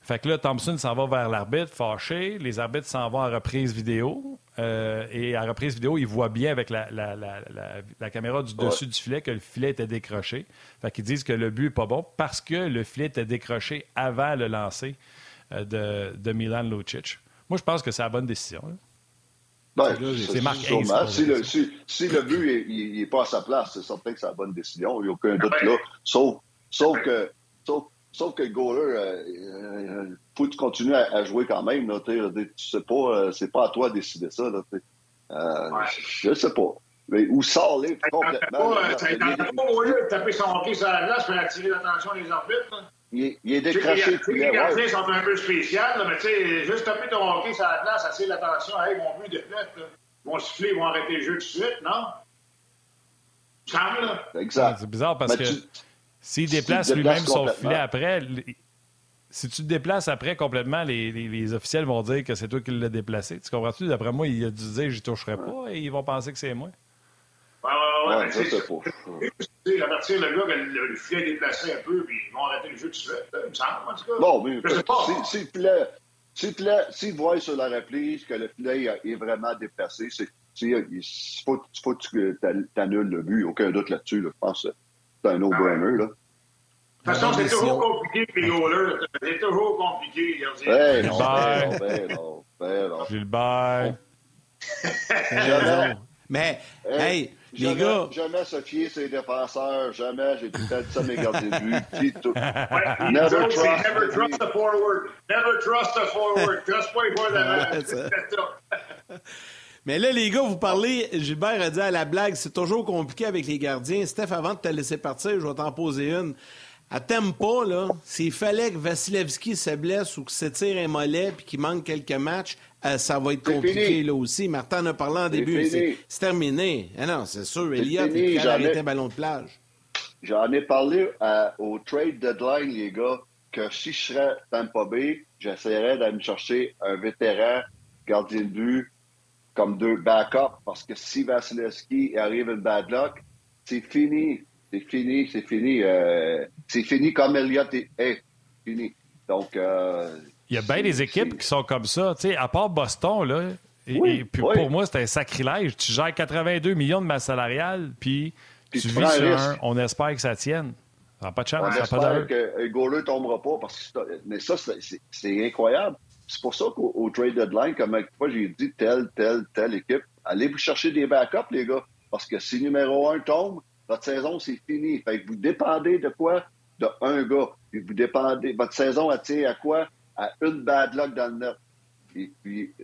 Fait que là, Thompson s'en va vers l'arbitre, fâché. Les arbitres s'en vont à reprise vidéo. Euh, et à reprise vidéo, ils voient bien avec la, la- la- la- la caméra du dessus du filet que le filet était décroché. Fait qu'ils disent que le but n'est pas bon parce que le filet était décroché avant le lancer euh, de, de Milan Lucic. Moi, je pense que c'est la bonne décision. là. Ben, c'est Marc Si le, si, si le but n'est pas à sa place, c'est certain que c'est la bonne décision. Il n'y a aucun doute là. Sauf, sauf que, sauf, sauf que le goaler, euh, euh, faut que tu continues à, à jouer quand même. Là, t'sais, tu sais pas, euh, c'est pas à toi de décider ça. Là, t'sais. euh, Je sais pas. Mais où sort les complètement. Pas, là, euh, ça il, tente pas au lieu de taper son hockey sur la glace pour attirer l'attention des arbitres. là? Il est- il est Tu sais, décroché. Les, ouais. gardiens sont un peu spéciaux, là, mais tu sais, juste taper ton hockey sur la glace, attire l'attention. Hey, mon but de fait, là. Ils vont siffler, ils vont arrêter le jeu tout de suite, non? semble, là? Exact. C'est bizarre parce Mais que s'il déplace lui-même son filet après, si tu te déplaces après complètement, les, les- les officiels vont dire que c'est toi qui l'as déplacé. Tu comprends-tu? D'après moi, il a dû dire j'y toucherai pas et ils vont penser que c'est moi. Ouais, ouais, ouais, c'est c'est ça. faux. Tu sais, avertir le gars que le, le filet est déplacé un peu, puis ils vont arrêter le jeu tout de suite, là, il me semble, en tout cas. Bon, mais pas. s'il filet, s'il voit sur la réplique que le filet est vraiment déplacé, c'est, c'est- il faut, faut que tu t'annules le but. Aucun doute là-dessus. là. Je pense que c'est un no-brainer. Là. De toute façon, c'est toujours compliqué, les goalers. C'est toujours compliqué, les gardiens. Ben non, ben non, ben non, ben non. Gilbert. Jamais, Mais, Hey, hey, les jamais, gars, jamais se fier ses défenseurs. Jamais. J'ai tout le temps dit ça mes gardiens de but. Tout. Ouais, Never trust never the trust the forward. Never trust the forward. Just wait for the man. mais là, les gars, vous parlez, Gilbert a dit à la blague, c'est toujours compliqué avec les gardiens. Steph, avant de te laisser partir, je vais t'en poser une. À pas, là, s'il fallait que Vasilevski se blesse ou que s'étire un mollet puis qu'il manque quelques matchs, euh, ça va être compliqué fini. là aussi. Martin en a parlé en début. C'est terminé. Ah non, c'est sûr. Elliott, jamais. arrêter un ballon de plage. J'en ai parlé à- au trade deadline, les gars, que si je serais Tampa Bay, j'essaierais d'aller me chercher un vétéran gardien de but comme deux backups parce que si Vasilevski arrive une bad luck, c'est fini. C'est fini, c'est fini. euh, c'est fini comme Elliott est, est fini. Donc, euh, Il y a bien des équipes qui sont comme ça. Tu sais, à part Boston, là, et, Oui, et puis oui. pour moi, c'est un sacrilège. Tu gères 82 millions de masse salariale, puis Puis tu tu vis sur un. On espère que ça tienne. Ça n'a pas de chance. On ça pas espère d'allure. que le goaler ne tombera pas. Parce que mais ça, c'est- incroyable. C'est pour ça qu'au au trade deadline, comme fois j'ai dit, telle, telle, telle équipe, allez vous chercher des backups, les gars. Parce que si numéro un tombe, votre saison, c'est fini. Fait que vous dépendez de quoi? De un gars. Puis vous dépendez. Votre saison, elle tient à quoi? À une bad luck dans le net. Et puis,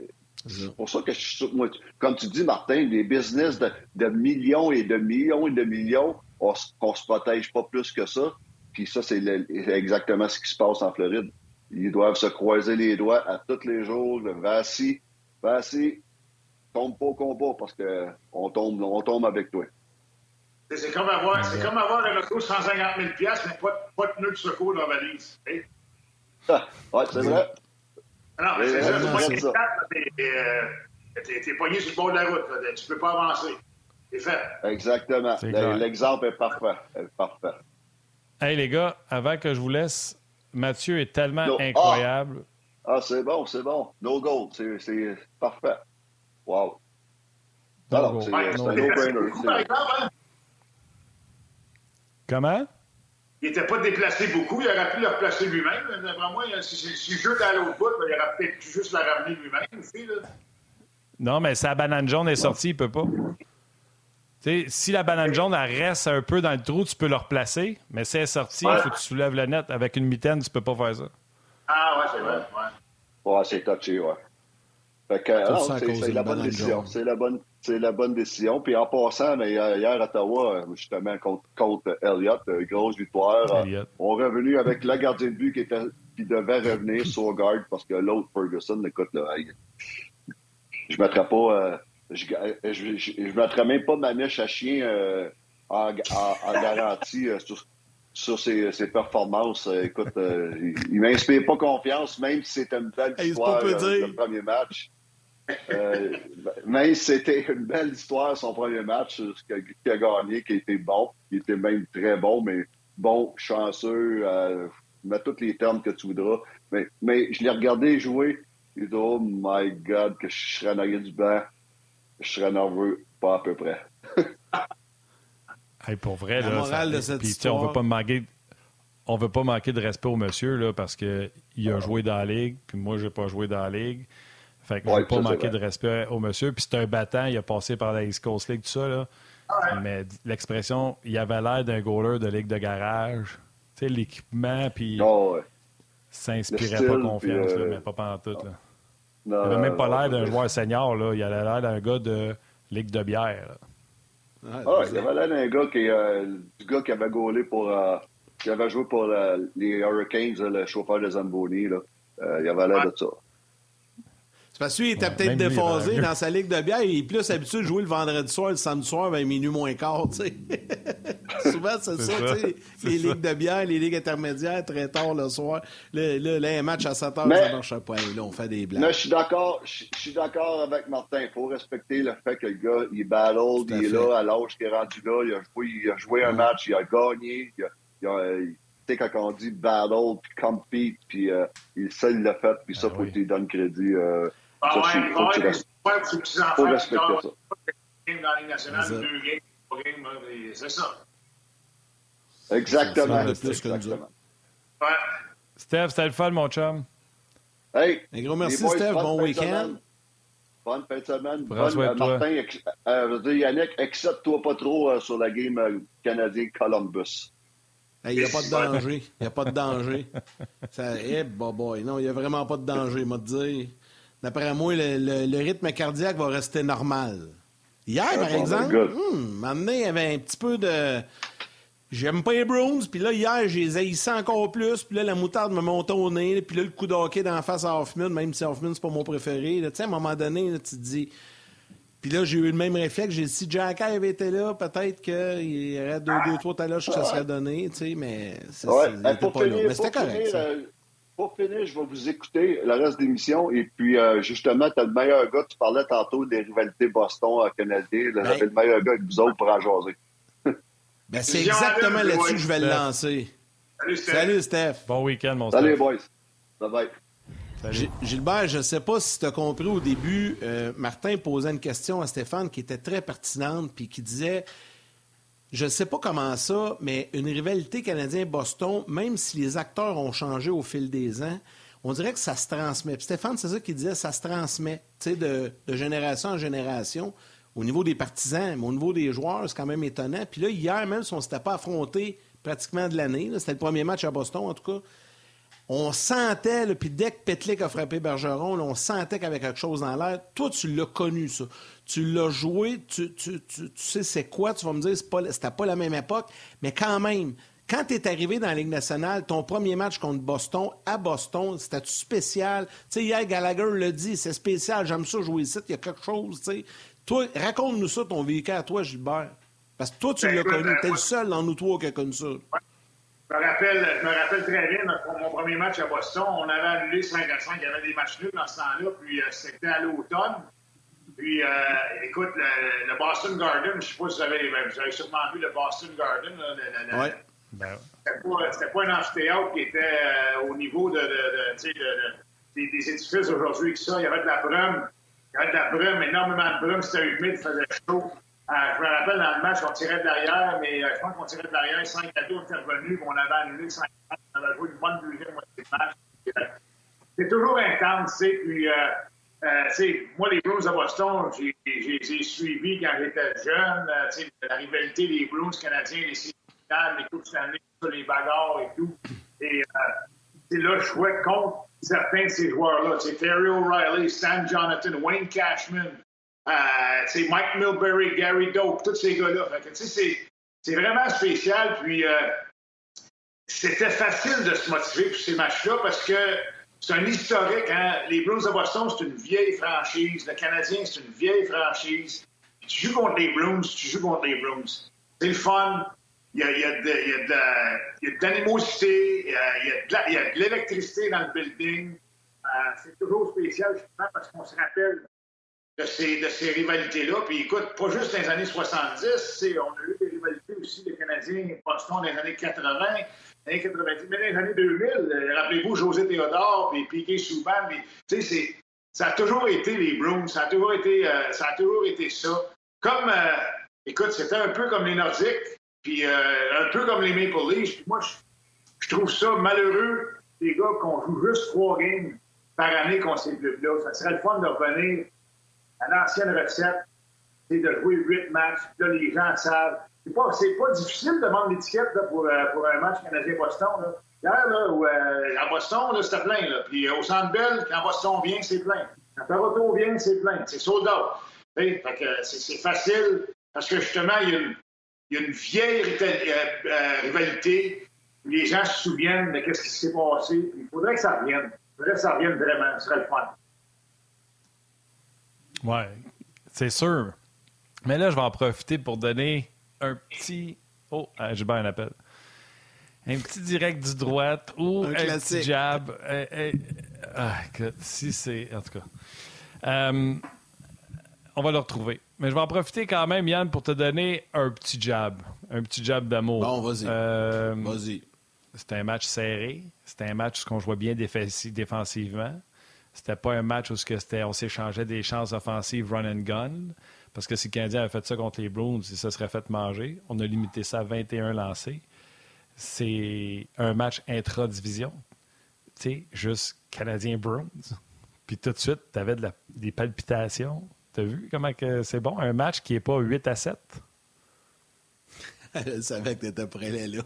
c'est pour ça que je suis sûr, moi, comme tu dis, Martin, des business de, de millions et de millions et de millions, on, on se protège pas plus que ça. Puis ça, c'est le- exactement ce qui se passe en Floride. Ils doivent se croiser les doigts à tous les jours. Le Vassi, Vassi, tombe pas au combat parce que on tombe, on tombe avec toi. C'est- comme avoir, c'est comme avoir un auto de 150 000 mais pas, pas de pneu de secours dans la valise. Hey. Ah, ouais, c'est vrai. Non, mais c'est ça. C'est pas t'es, euh, t'es- t'es pogné sur le bord de la route. là. Tu peux pas avancer. C'est fait. Exactement. C'est clair. L'exemple est parfait. Est parfait. Hey, les gars, avant que je vous laisse, Mathieu est tellement Non. incroyable. Ah, c'est bon, c'est bon. No goal, c'est c'est parfait. Wow. No Alors, c'est c'est un no-brainer. hein. Comment? Il n'était pas déplacé beaucoup. Il aurait pu le replacer lui-même. D'après moi, si, si, si le jeu était à l'autre bout, ben, il aurait peut-être pu juste la ramener lui-même aussi. Là. Non, mais si la banane jaune est sortie, il peut pas. Tu sais, si la banane jaune elle reste un peu dans le trou, tu peux le replacer, mais si elle est sortie, il Ouais. faut que tu soulèves le net. Avec une mitaine, tu peux pas faire ça. Ah, ouais, c'est vrai. Ouais. Ouais, c'est touché, ouais. Fait que, Tout non, ça à c'est la bonne décision. C'est la bonne, c'est la bonne décision. Puis en passant, mais hier, hier, à Ottawa, euh, justement, contre, contre Elliott, euh, grosse victoire. Euh, Elliott. On est revenu avec le gardien de but qui, était, qui devait revenir sur garde parce que l'autre, Ferguson, écoute, là, il- je ne mettrais pas. euh, je, je, je, je mettrais même pas ma niche à chien euh, en, en- en garantie euh, sur, sur ses, ses performances. Euh, écoute, euh, il, il m'inspire pas confiance, même si c'était une belle Hey, euh, dire. le premier match. Euh, si c'était une belle histoire, son premier match, euh, qui a gagné, qui était bon, qui était même très bon, mais bon, chanceux, euh, mets tous les termes que tu voudras. Mais, mais je l'ai regardé jouer, et dit, oh my God, que je serais en arrière du banc, je serais nerveux, pas à peu près. Hey, pour vrai, La là, morale ça- de cette sais, on histoire- veut pas manquer. On veut pas manquer de respect au monsieur là, parce qu'il a joué dans la ligue, puis moi j'ai pas joué dans la ligue. Fait que Ouais, pas manquer de respect au monsieur. Puis c'est un battant, il a passé par la East Coast League, tout ça. Là. Mais l'expression, il avait l'air d'un goaler de ligue de garage. Tu sais, l'équipement, puis Non, ouais. s'inspirait pas confiance, euh, là, mais pas pendant tout. Là. Non, Il avait même pas l'air d'un joueur senior, là. il avait l'air d'un gars de ligue de bière. là. Ah, il avait l'air d'un gars qui, euh, du gars qui avait gaulé pour, euh, qui avait joué pour les Hurricanes, le chauffeur de Zamboni, là. Euh, il avait l'air de ça. C'est parce qu'il était Ouais, peut-être déphasé mieux. dans sa ligue de bière. Il est plus habitué de jouer le vendredi soir, le samedi soir, vers minuit moins quart, tu sais. Souvent, c'est C'est ça, ça. tu sais. C'est Les ça. ligues de bière, les ligues intermédiaires, très tard le soir. Là, là, là, un match à 7 heures, Mais- ça marche pas. Et Là, on fait des blagues. Mais je suis d'accord, je je suis d'accord avec Martin. Il faut respecter le fait que le gars, il battle, il est fait. là, à l'âge qu'il est rendu là, il a joué, il a joué un match, il a gagné, il a, il a- tu sais, quand on dit battle, puis compete, puis euh, il, ça, il l'a fait, puis ça, Ah faut oui. que tu lui donnes crédit. euh, Ah ouais, il faut que tu avoir des res- espoirs pour ses petits-enfants. faut qui respecter ça. game dans la Ligue nationale, ça. deux games, trois games, hein, c'est ça. Exactement. C'est plus que exactement. Ouais. Steph, c'était le fun, mon chum. Hey, Un gros merci, boys, Steph. Bon de week-end. semaine. Bonne fin de semaine. Prends Bonne, de euh. Martin, ex- euh, je veux dire, Yannick, accepte-toi pas trop euh, sur la game euh, canadien-Columbus. Il n'y a pas de danger. Il n'y a pas de danger. Ça, eh, bah, boy, non, il n'y a vraiment pas de danger, moi, te dire. D'après moi, le, le- le rythme cardiaque va rester normal. Hier, Ah, par bon, exemple, hum, maintenant, il y avait un petit peu de. J'aime pas les Browns, puis là, hier, j'ai haïssé encore plus, puis là, la moutarde me montait au nez, puis là, le coup de hockey d'en face à Hoffman, même si Hoffman, c'est pas mon préféré. Tu sais, à un moment donné, là, tu te dis. Puis là, j'ai eu le même réflexe. J'ai dit, si Jack avait été là, peut-être qu'il y aurait deux, deux, trois taloches que ça serait donné, tu sais, mais c'est, Ouais. pour, pas là. Mais c'était correct, finir, euh, pour finir, je vais vous écouter le reste de l'émission. Et puis, euh, justement, tu as le meilleur gars. Tu parlais tantôt des rivalités Boston-Canadien. Ben- J'avais le meilleur gars avec vous autres pour en jaser. Ben, c'est exactement là-dessus ouais. que je vais le lancer. Salut, Steph. Salut, Steph. Bon week-end, mon Salut, Steph. boys. Bye-bye. Gilbert, je ne sais pas si tu as compris au début, euh, Martin posait une question à Stéphane qui était très pertinente, puis qui disait Je ne sais pas comment ça, mais une rivalité canadien-Boston, même si les acteurs ont changé au fil des ans, on dirait que ça se transmet. Puis Stéphane, c'est ça qu'il disait, ça se transmet, de, de génération en génération. Au niveau des partisans, au niveau des joueurs, c'est quand même étonnant. Puis là, hier, même si on ne s'était pas affronté pratiquement de l'année, c'était le premier match à Boston, en tout cas, on sentait, puis dès que Petlick a frappé Bergeron, on sentait qu'il y avait quelque chose dans l'air. Toi, tu l'as connu, ça. Tu l'as joué, tu, tu- tu- tu sais c'est quoi, tu vas me dire, c'est pas- c'était pas la même époque, mais quand même, quand tu es arrivé dans la Ligue nationale, ton premier match contre Boston, à Boston, c'était spécial? Tu sais, hier, Gallagher l'a dit, c'est spécial, j'aime ça jouer ici, il y a quelque chose, tu sais. Toi, raconte-nous ça, ton véhicule à toi, Gilbert. Parce que toi, tu Ben, l'as connu. euh, T'es le moi- seul dans nous trois qui a connu ça. Je me rappelle, je me rappelle très bien notre- mon premier match à Boston. On avait annulé 5 à 5. Il y avait des matchs nuls dans ce temps-là. Puis euh, c'était à l'automne. Puis, euh, écoute, le, le Boston Garden, je ne sais pas si vous avez, ben, vous avez sûrement vu le Boston Garden. Ouais. Ben, C'était pas, un amphithéâtre qui était euh, au niveau de, de- de- tu sais, de- de- des, des édifices aujourd'hui que ça. Il y avait de la brume. Il y avait de la brume, énormément de brume. C'était humide, il faisait chaud. Euh, je me rappelle dans le match, on tirait de l'arrière, mais euh, je pense qu'on tirait de l'arrière 5 à 2, on était revenu, on avait annulé 5 matchs. On avait joué une bonne deuxième moitié de match. C'est toujours intense, tu sais. Puis, euh, moi, les Bruins de Boston, j'ai suivi quand j'étais jeune, euh, la rivalité des Bruins canadiens, les finales, les Coupes Stanley, les bagarres et tout. Et euh, là, je jouais contre certains de ces joueurs-là. Sais, Terry O'Reilly, Stan Jonathan, Wayne Cashman, Mike Milbury, Gary Dope, tous ces gars-là. C'est- c'est vraiment spécial. Puis, c'était facile de se motiver pour ces matchs-là parce que c'est un historique. Hein? Les Bruins de Boston, c'est une vieille franchise. Le Canadien, c'est une vieille franchise. Tu joues contre les Bruins, tu joues contre les Bruins. C'est le fun. Il y a, il y a de, l'animosité, il y a, de l'électricité dans le building. Euh, c'est toujours spécial, justement, parce qu'on se rappelle de ces, de ces rivalités-là. Puis écoute, pas juste dans les années 70, c'est- on a eu des rivalités aussi, les Canadiens et Boston dans les années 80, les années 90, mais dans les années 2000, euh, rappelez-vous José Théodore, puis Piquet Souban, tu sais, ça a toujours été les Bruins, ça a toujours été, euh, ça, a toujours été ça. Comme, euh, écoute, c'était un peu comme les Nordiques, puis un peu comme les Maple Leafs. Puis moi, je, je trouve ça malheureux, les gars, qu'on joue juste trois games par année contre ces clubs-là. Ça serait le fun de revenir à l'ancienne recette, c'est de jouer huit matchs. Là, les gens savent. C'est pas, pas difficile de vendre l'étiquette pour, euh, pour un match Canadien-Boston. Hier, là, où, euh, à Boston, c'était plein. Puis euh, au Centre Bell, quand Boston vient, c'est plein. Quand Toronto vient, c'est plein. C'est sold out. C'est, facile parce que justement, il y a une, y a une vieille rivalité. Les gens se souviennent de ce qui s'est passé. Il faudrait que ça revienne. Il faudrait que ça revienne vraiment. Ce serait le fun. Oui, c'est sûr. Mais là, je vais en profiter pour donner un petit. Oh, j'ai bien un appel. Un petit direct du droite ou un, petit jab. Eh, eh, ah, si c'est. En tout cas. Euh, on va le retrouver. Mais je vais en profiter quand même, Yann, pour te donner un petit jab. Un petit jab d'amour. Bon, vas-y. Euh, vas-y. C'était un match serré. C'était un match qu'on jouait bien défensivement. C'était pas un match où on s'échangeait des chances offensives run and gun. Parce que si le Canadien avait fait ça contre les Bruins, il se serait fait manger. On a limité ça à 21 lancés. C'est un match intra-division. Tu sais, juste Canadien-Bruins. Puis tout de suite, tu avais des palpitations. T'as vu comment c'est bon? Un match qui n'est pas 8 à 7. Je savais que tu étais prêt là.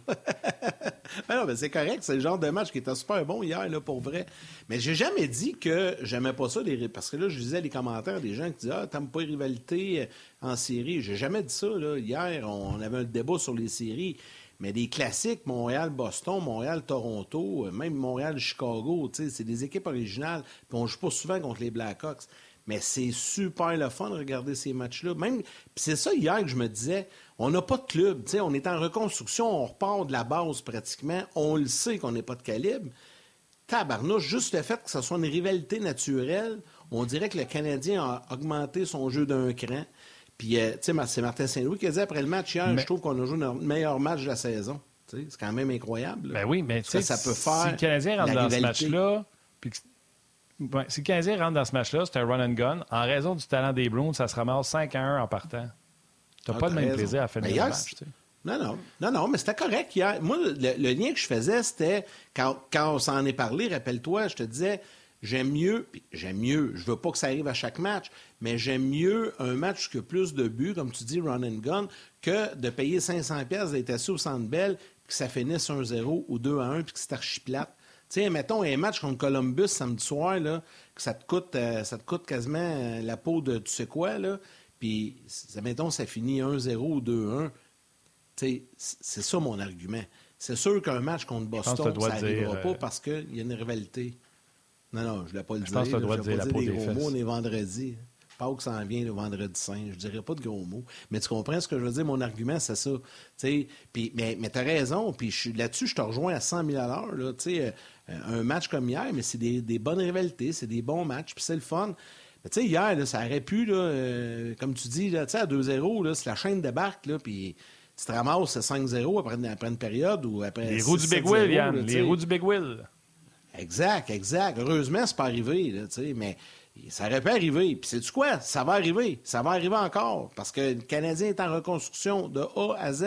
non, mais c'est correct. C'est le genre de match qui était super bon hier, là, pour vrai. Mais j'ai jamais dit que j'aimais pas ça. Les... Parce que là, je lisais les commentaires des gens qui disaient Ah, t'aimes pas les rivalités en série. J'ai jamais dit ça. Hier, on avait un débat sur les séries. Mais des classiques, Montréal-Boston, Montréal-Toronto, même Montréal-Chicago, c'est des équipes originales. Puis on joue pas souvent contre les Blackhawks. Mais c'est super le fun de regarder ces matchs-là. Même, c'est ça hier que je me disais, on n'a pas de club. on est en reconstruction, on repart de la base pratiquement. On le sait qu'on n'est pas de calibre. Tabarnouche, juste le fait que ce soit une rivalité naturelle, on dirait que le Canadien a augmenté son jeu d'un cran. Puis, euh, tu sais, c'est Martin Saint-Louis qui a dit après le match hier, je trouve qu'on a joué le meilleur match de la saison. C'est quand même incroyable. Ben oui, mais ça, ça peut faire. Si le Canadien rentre dans ce match-là, si le Canadien rentre dans ce match-là, c'est un run and gun. En raison du talent des Bruins, ça se ramasse 5 à 1 en partant. Tu n'as ah, pas le même plaisir à finir le match. Non, non. Non, non, mais c'était correct hier. Moi, le, lien que je faisais, c'était quand, quand on s'en est parlé, rappelle-toi, je te disais, j'aime mieux, j'aime mieux, je veux pas que ça arrive à chaque match, mais j'aime mieux un match que plus de buts, comme tu dis, run and gun, que de payer 500 pièces d'être assis au centre belle, que ça finisse 1-0 ou 2 1 puis que c'est archi plate. Tu sais, mettons un match contre Columbus samedi soir, là, que ça te coûte, euh, ça te coûte quasiment euh, la peau de tu sais quoi, là, puis, mettons, ça finit 1-0 ou 2-1. C'est ça mon argument. C'est sûr qu'un match contre Boston, ça n'arrivera pas euh, parce qu'il y a une rivalité. Non, non, je ne voulais pas le dire. Je pense que tu dois dire, peau des, gros mots, on est vendredi. Pâques s'en vient le vendredi saint. Je dirais pas de gros mots. Mais tu comprends ce que je veux dire? Mon argument, c'est ça. Mais mais tu as raison. Puis là-dessus, je te rejoins à 100 000 à l'heure. Euh, un match comme hier, mais c'est des, des, bonnes rivalités, c'est des bons matchs, puis c'est le fun. Tu sais, hier, ça aurait pu, là, euh, comme tu dis, là, à 2-0, si la chaîne débarque, là, puis tu te ramasses 5-0 après, après, une période ou après. Les roues du Big Will, Yann. les roues du Big Will. Exact, exact. Heureusement, c'est pas arrivé, là, mais ça aurait pu arriver. Puis c'est du quoi? Ça va arriver. Ça va arriver encore. Parce que le Canadien est en reconstruction de A à Z.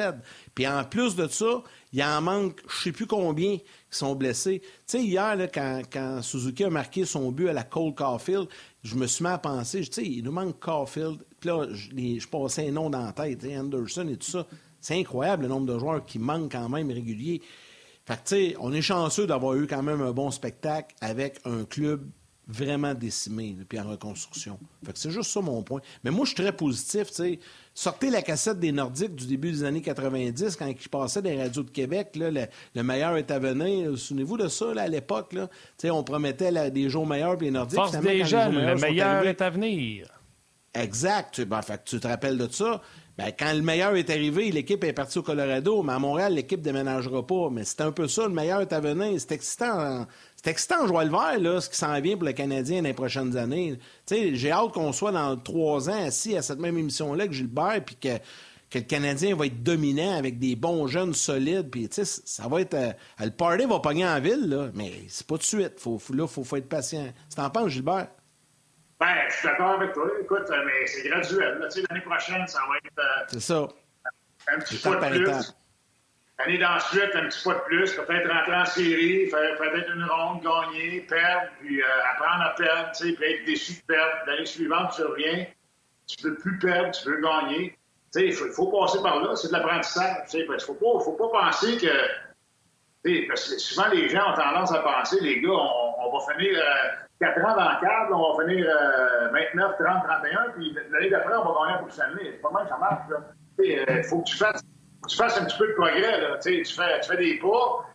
Puis en plus de ça, il en manque je sais plus combien qui sont blessés. Tu sais, hier, là, quand, Suzuki a marqué son but à la Cole Caulfield, je me suis mis à penser, tu sais, il nous manque Caulfield. Puis là, je, passais un nom dans la tête, Anderson et tout ça. C'est incroyable le nombre de joueurs qui manquent quand même réguliers. Fait que, tu sais, on est chanceux d'avoir eu quand même un bon spectacle avec un club vraiment décimé, puis en reconstruction. Fait que c'est juste ça mon point. Mais moi, je suis très positif, tu sais. Sortez la cassette des Nordiques du début des années 90, quand ils passaient des radios de Québec, le, meilleur est à venir. Souvenez-vous de ça, là, à l'époque, on promettait des jours meilleurs, puis les Nordiques... Force des jeunes, le meilleur est à venir. Exact. Tu te rappelles de ça. Ben, quand le meilleur est arrivé, l'équipe est partie au Colorado, mais à Montréal, l'équipe déménagera pas. Mais c'est un peu ça, le meilleur est à venir. C'est excitant. C'est excitant, je vois le vert, là, ce qui s'en vient pour le Canadien dans les prochaines années. J'ai hâte qu'on soit dans trois ans assis à cette même émission-là que Gilbert, puis que, le Canadien va être dominant avec des bons jeunes solides. Puis, ça va être. Euh, le party va pogner en ville, là, mais c'est pas de suite. Faut, là, il faut, être patient. Tu t'en penses, Gilbert? Ben, je suis d'accord avec toi. Écoute, euh, mais c'est graduel. L'année prochaine, ça va être. Euh, c'est ça. Un petit peu plus. L'année d'ensuite, un petit pas de plus, peut-être rentrer en série, faire peut-être une ronde, gagner, perdre, puis euh, apprendre à perdre, puis être déçu de perdre. L'année suivante, tu reviens, tu ne peux plus perdre, tu veux gagner. Il faut, faut, passer par là, c'est de l'apprentissage. Il ne faut pas, faut pas penser que. Parce que souvent, les gens ont tendance à penser, les gars, on, va finir euh, 4 ans dans le cadre, on va finir euh, 29, 30, 31, puis l'année d'après, on va gagner pour Stanley. C'est pas mal que ça marche. Il euh, faut que tu fasses tu fasses un petit peu de progrès. Là. Tu, fais, tu fais des pas.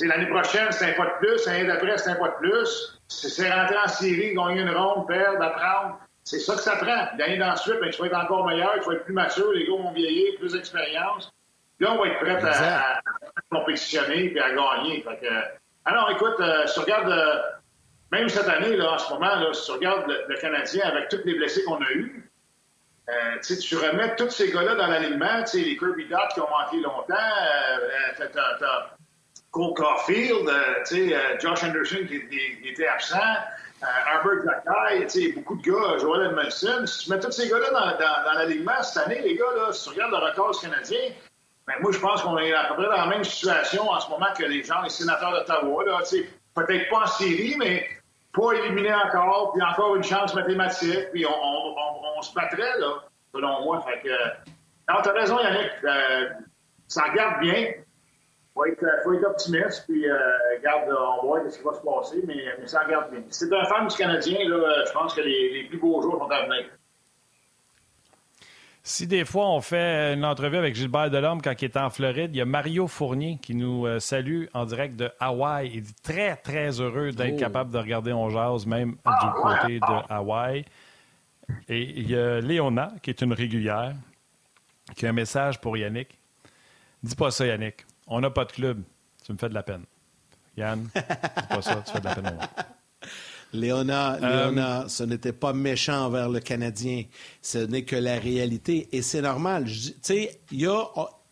L'année prochaine, c'est un pas de plus. L'année d'après, c'est un pas de plus. C'est rentrer en série, gagner une ronde, perdre, apprendre. C'est ça que ça prend. L'année d'ensuite, ben, tu vas être encore meilleur, tu vas être plus mature, les gars vont vieillir, plus d'expérience. Là, on va être prêt à, à, compétitionner et à gagner. Fait que, alors, écoute, euh, si tu regardes, euh, même cette année, là, en ce moment, là, si tu regardes le, Canadien avec tous les blessés qu'on a eus, euh, tu remets tous ces gars-là dans l'alignement, les Kirby Dot qui ont manqué longtemps, euh, t'as Cole Caulfield, Josh Anderson qui, qui, était absent, Albert Zakai, beaucoup de gars, Joel Edmondson. Si tu mets tous ces gars-là dans, l'alignement cette année, les gars, là, si tu regardes le record du Canadien, ben, moi, je pense qu'on est à peu près dans la même situation en ce moment que les gens, les sénateurs d'Ottawa. Peut-être pas en série, mais pas éliminé encore, puis encore une chance mathématique, puis on, se battrait, là, selon moi. Fait que, non, t'as raison, Yannick. Euh, ça regarde bien. Faut être, faut être optimiste, puis euh, regarde, on voit ce qui va se passer, mais, ça regarde bien. Si c'est un fan du Canadien, là, je pense que les, les plus beaux jours sont à venir. Si des fois on fait une entrevue avec Gilbert Delorme quand il était en Floride, il y a Mario Fournier qui nous euh, salue en direct de Hawaï. Il est très, très heureux d'être oh. capable de regarder On Jazz, même du côté de Hawaï. Et il y a Léona, qui est une régulière, qui a un message pour Yannick. Dis pas ça, Yannick. On n'a pas de club. Tu me fais de la peine. Yann, dis pas ça, tu fais de la peine au monde. Léona, euh, ce n'était pas méchant envers le Canadien. Ce n'est que la réalité. Et c'est normal. Tu sais, il y a,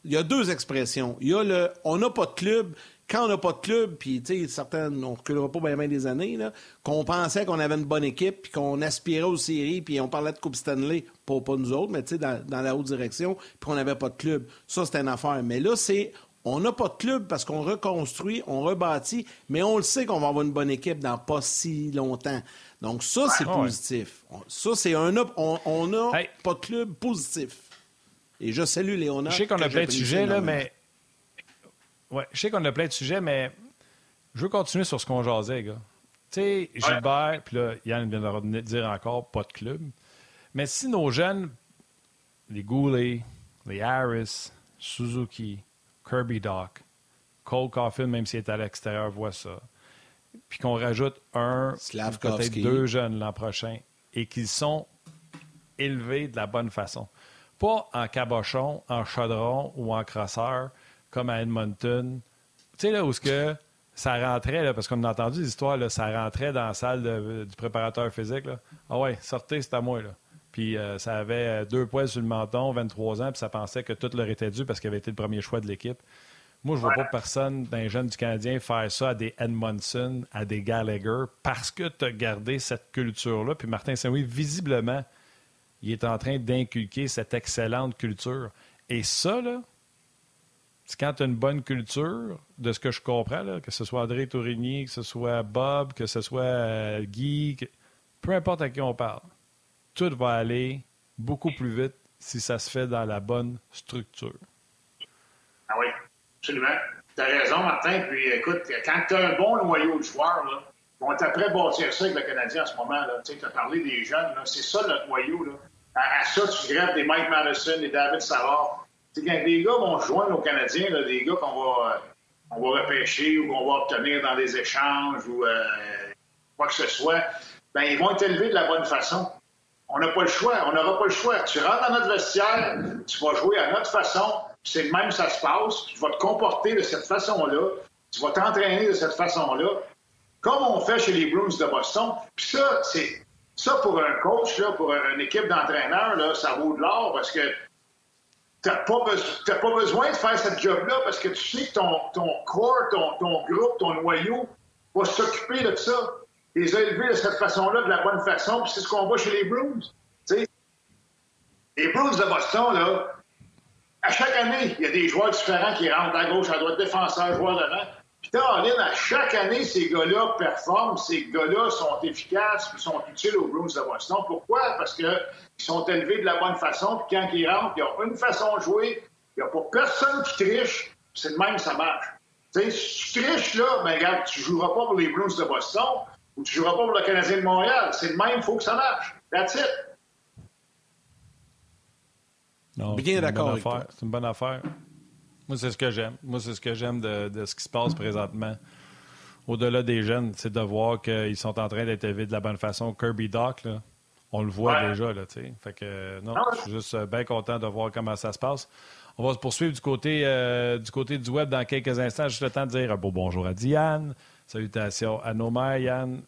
y a deux expressions. Il y a le on n'a pas de club. Quand on n'a pas de club, puis tu sais, certains, on ne reculera pas bien, des années, qu'on pensait qu'on avait une bonne équipe, puis qu'on aspirait aux séries, puis on parlait de Coupe Stanley, pas, pas nous autres, mais tu sais, dans, dans, la haute direction, puis qu'on n'avait pas de club. Ça, c'était une affaire. Mais là, c'est on n'a pas de club parce qu'on reconstruit, on rebâtit, mais on le sait qu'on va avoir une bonne équipe dans pas si longtemps. Donc ça, c'est positif. Ça, c'est un... On n'a pas de club positif. Et je salue Léonard. Je sais qu'on a plein de sujets, là, mais... Ouais, je sais qu'on a plein de sujets, mais je veux continuer sur ce qu'on jasait, gars. Tu sais, Gilbert, puis là, Yann vient de dire encore, pas de club. Mais si nos jeunes, les Goulet, les Harris, Suzuki, Kirby Doc, Cole Caulfield, même s'il est à l'extérieur, voit ça. Puis qu'on rajoute un, peut-être deux jeunes l'an prochain et qu'ils sont élevés de la bonne façon. Pas en cabochon, en chaudron ou en crosseur, comme à Edmonton. Tu sais, là où ce que ça rentrait, là, parce qu'on a entendu là, ça rentrait dans la salle du préparateur physique. Là. Ah ouais, sortez, c'est à moi. Là. Puis euh, ça avait euh, deux poils sur le menton, 23 ans, puis ça pensait que tout leur était dû parce qu'il avait été le premier choix de l'équipe. Moi, je vois pas personne d'un jeune du Canadien faire ça à des Edmondson, à des Gallagher, parce que tu as gardé cette culture-là. Puis Martin Saint-Louis, visiblement, il est en train d'inculquer cette excellente culture. Et ça, là, c'est quand tu as une bonne culture, de ce que je comprends, que ce soit André Tourigny, que ce soit Bob, que ce soit euh, Guy, peu importe à qui on parle tout va aller beaucoup plus vite si ça se fait dans la bonne structure. Ah oui, absolument. Tu as raison, Martin. Puis écoute, quand tu as un bon noyau de joueurs, là, on est après bâtir ça avec le Canadien en ce moment. Tu as parlé des jeunes, c'est ça notre noyau. À, ça, tu greffes des Mike Madison, des David Savard. quand des gars vont joindre aux Canadiens, des gars qu'on va, on va repêcher ou qu'on va obtenir dans des échanges ou euh, quoi que ce soit, ben, ils vont être élevés de la bonne façon. On n'a pas le choix. On n'aura pas le choix. Tu rentres dans notre vestiaire, tu vas jouer à notre façon, c'est le même ça se passe. Tu vas te comporter de cette façon-là. Tu vas t'entraîner de cette façon-là. Comme on fait chez les Bruins de Boston. Puis ça, c'est ça pour un coach, là, pour une équipe d'entraîneurs, ça vaut de l'or parce que tu n'as pas, pas, besoin de faire cette job-là parce que tu sais que ton, ton corps, ton, ton groupe, ton noyau va s'occuper de ça les a élevés de cette façon-là, de la bonne façon, puis c'est ce qu'on voit chez les Bruins. Les Bruins de Boston, là, à chaque année, il y a des joueurs différents qui rentrent à gauche, à droite, défenseurs, joueurs devant. Puis Caroline, à chaque année, ces gars-là performent, ces gars-là sont efficaces, puis sont utiles aux Bruins de Boston. Pourquoi? Parce qu'ils sont élevés de la bonne façon, puis quand ils rentrent, ils ont une façon de jouer, il n'y a pas personne qui triche, c'est de même ça marche. si tu triches là, ben regarde, tu ne joueras pas pour les Bruins de Boston, ou tu ne joueras pas pour le Canadien de Montréal. C'est le même, il faut que ça marche. That's it. Non, Bien d'accord. C'est une bonne affaire. Moi, c'est ce que j'aime. Moi, c'est ce que j'aime de, ce qui se passe présentement. Au-delà des jeunes, c'est de voir qu'ils sont en train d'être élevés de la bonne façon. Kirby Doc, là, on le voit déjà, là. Fait que, non, je suis juste bien content de voir comment ça se passe. On va se poursuivre du côté, du côté du web dans quelques instants. Juste le temps de dire un beau bonjour à Diane. Salutations à nos mères, Yann.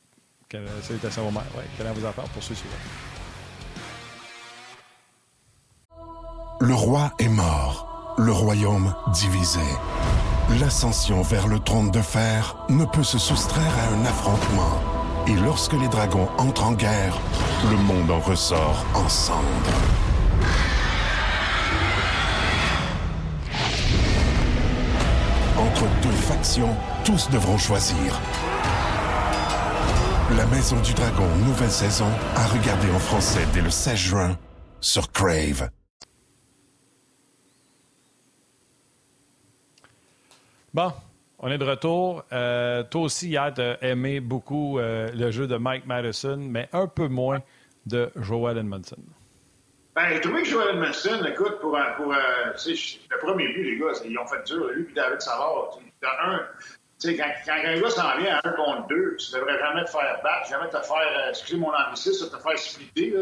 Salutations aux mères. Oui, qu'elle en parle pour ceux Le roi est mort, le royaume divisé. L'ascension vers le trône de fer ne peut se soustraire à un affrontement. Et lorsque les dragons entrent en guerre, le monde en ressort ensemble. Deux factions, tous devront choisir. La Maison du Dragon, nouvelle saison, à regarder en français dès le 16 juin sur Crave. Bon, on est de retour. Euh, toi aussi, hier, aimé beaucoup euh, le jeu de Mike Madison, mais un peu moins de Joel Edmondson. Ben, j'ai trouvé que Joel Edmondson, écoute, pour, pour euh, le premier but, les gars, ils ont fait dur, lui et David Savard. Dans un, tu sais, quand, quand, un gars s'en vient à un contre deux, tu devrais jamais te faire battre, jamais te faire, excusez mon anglicisme, te faire splitter.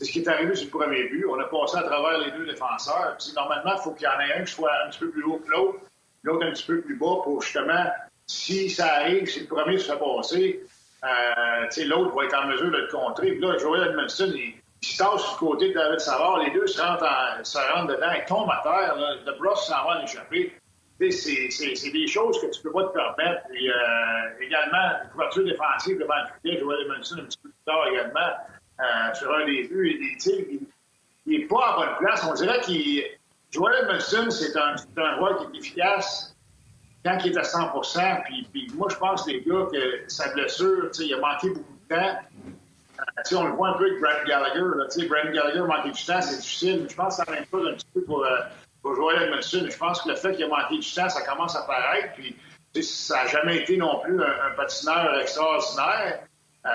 C'est ce qui est arrivé sur le premier but. On a passé à travers les deux défenseurs. Puis, normalement, il faut qu'il y en ait un qui soit un petit peu plus haut que l'autre l'autre un petit peu plus bas pour justement, si ça arrive, si le premier se fait passer, euh, l'autre va être en mesure de le contrer. Puis là, Joel Edmondson, il, se tasse du côté de David Savard. Les deux se rentrent, dedans, ils tombent à terre. Le brosse s'en va en échapper. C'est des choses que tu peux pas te permettre. Et euh, également, une couverture défensive devant le filet, Joel Edmondson un petit peu plus tard également, euh, sur un des buts. Il, il n'est pas à bonne place. On dirait qu'il Joel Edmondson, c'est un, un joueur qui est efficace quand il est à 100 puis, puis moi, je pense, les gars, que sa blessure, il a manqué beaucoup de temps. On le voit un peu avec Brandon Gallagher. Là, Brandon Gallagher a manqué du temps, c'est difficile. Je pense que ça même chose un petit peu pour, euh, pour Joel Edmondson. Je pense que le fait qu'il a manqué du temps, ça commence à paraître. Puis, ça n'a jamais été non plus un, un patineur extraordinaire. Euh,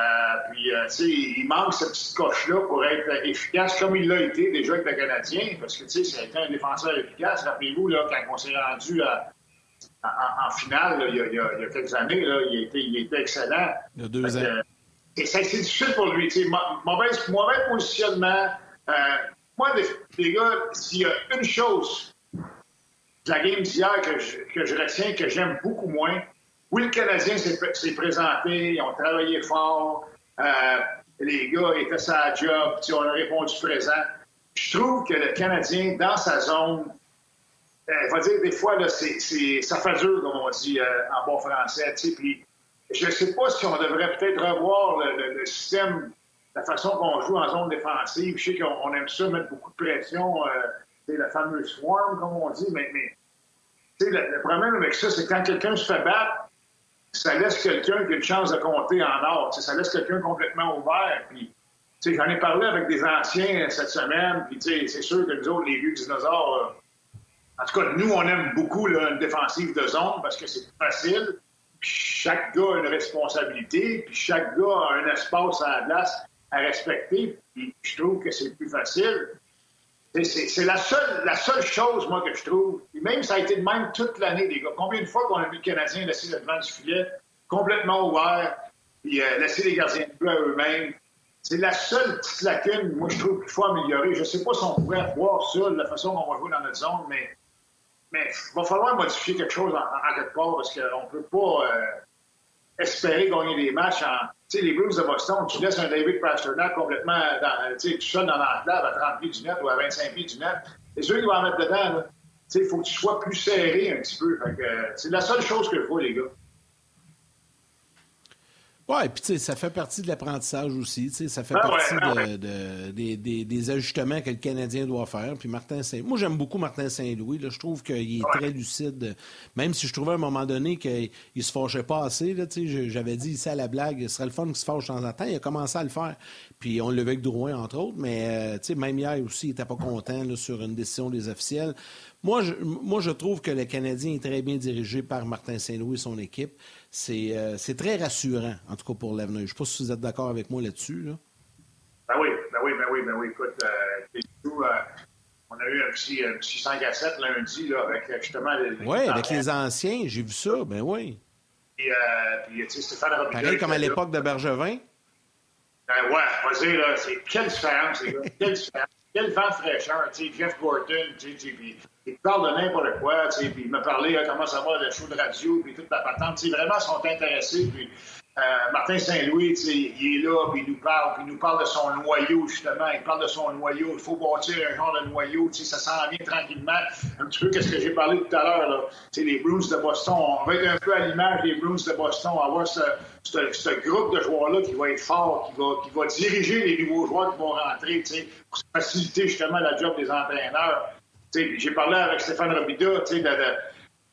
puis, euh, tu sais, il manque cette petite coche-là pour être efficace, comme il l'a été déjà avec le Canadien, parce que, tu sais, c'est un défenseur efficace. Rappelez-vous, là, quand on s'est rendu en, finale, il, y a, il, y a, quelques années, là, il, était, il était excellent. Il y a deux ans. C'est difficile pour lui. Mauvais, mauvais positionnement. Euh, moi, les, gars, s'il y a une chose de la game d'hier que je, que je retiens, que j'aime beaucoup moins, oui, le Canadien s'est présenté, ils ont travaillé fort, euh, les gars étaient sa job, on a répondu présent. Je trouve que le Canadien, dans sa zone, euh, va dire des fois, là, c'est, ça fait dur, comme on dit euh, en bon français. Puis, je ne sais pas si on devrait peut-être revoir le, système, la façon qu'on joue en zone défensive. Je sais qu'on aime ça, mettre beaucoup de pression, c'est la fameuse swarm, comme on dit, mais, le, problème avec ça, c'est quand quelqu'un se fait battre, ça laisse quelqu'un qui a une chance de compter en or. Ça laisse quelqu'un complètement ouvert. Puis, j'en ai parlé avec des anciens cette semaine, puis c'est sûr que nous autres, les vieux dinosaures, en tout cas, nous, on aime beaucoup une défensive de zone parce que c'est facile. Chaque gars a une responsabilité, puis chaque gars a un espace à la place à respecter. Puis je trouve que c'est plus facile. C'est la seule, la seule chose, moi, que je trouve. Et même, ça a été de même toute l'année, les gars. Combien de fois qu'on a vu le Canadien laisser le devant du filet? Complètement ouvert, puis euh, laisser les gardiens de but à eux-mêmes? C'est la seule petite lacune, moi, je trouve qu'il faut améliorer. Je ne sais pas si on pourrait voir ça, la façon dont on va jouer dans notre zone, mais mais il va falloir modifier quelque chose en, quelque part parce qu'on ne peut pas euh, espérer gagner des matchs en. Tu sais, les Blues de Boston, tu laisses un David Pasternak complètement dans, tout seul dans l'enclave à 30 pieds du net ou à 25 pieds du net. C'est sûr qu'il va en mettre dedans. Il faut que tu sois plus serré un petit peu. Euh, c'est la seule chose qu'il faut, les gars. Oui, puis tu sais, ça fait partie de l'apprentissage aussi. Ça fait ah partie ah de, des, ajustements que le Canadien doit faire. Puis Martin Saint... Moi, j'aime beaucoup Martin Saint-Louis. Je trouve qu'il est très lucide. Même si je trouvais à un moment donné qu'il ne se fâchait pas assez. J'avais dit ici à la blague, ce serait le fun qu'il se fâche de temps en temps. Il a commencé à le faire. Puis on le avec Drouin, entre autres. Mais euh, sais, même hier aussi, il n'était pas content là, sur une décision des officiels. Moi je, moi, je trouve que le Canadien est très bien dirigé par Martin Saint-Louis et son équipe. Euh, c'est très rassurant, en tout cas pour l'avenir. Je ne sais pas si vous êtes d'accord avec moi là-dessus. Là. Ben oui, ben oui, ben oui, ben oui. Écoute, euh, euh, on a eu un petit, un petit 5 à 7 lundi là, avec justement les. Oui, avec les anciens, j'ai vu ça, ben oui. Et, puis, tu sais, Stéphane Pareil comme à l'époque de Bergevin. Ben ouais, vas-y, là, c'est quelle différence, les gars. Quelle différence. Quel vent fraîcheur, tu sais, Jeff Gordon, tu sais, il parle de n'importe quoi, tu sais, puis il m'a parlé hein, comment ça va, le show de radio, puis toute la patente, tu sais, vraiment, ils sont intéressés, puis euh, Martin Saint-Louis, il est là, puis il nous parle, puis il nous parle de son noyau, justement. Il parle de son noyau. Il faut bâtir un genre de noyau. Ça s'en vient tranquillement. Un petit peu qu'est-ce que j'ai parlé tout à l'heure. Les Bruins de Boston. On va être un peu à l'image des Bruins de Boston. Avoir ce, ce, groupe de joueurs-là qui va être fort, qui va, qui va diriger les nouveaux joueurs qui vont rentrer pour faciliter justement la job des entraîneurs. J'ai parlé avec Stéphane Robida de, de,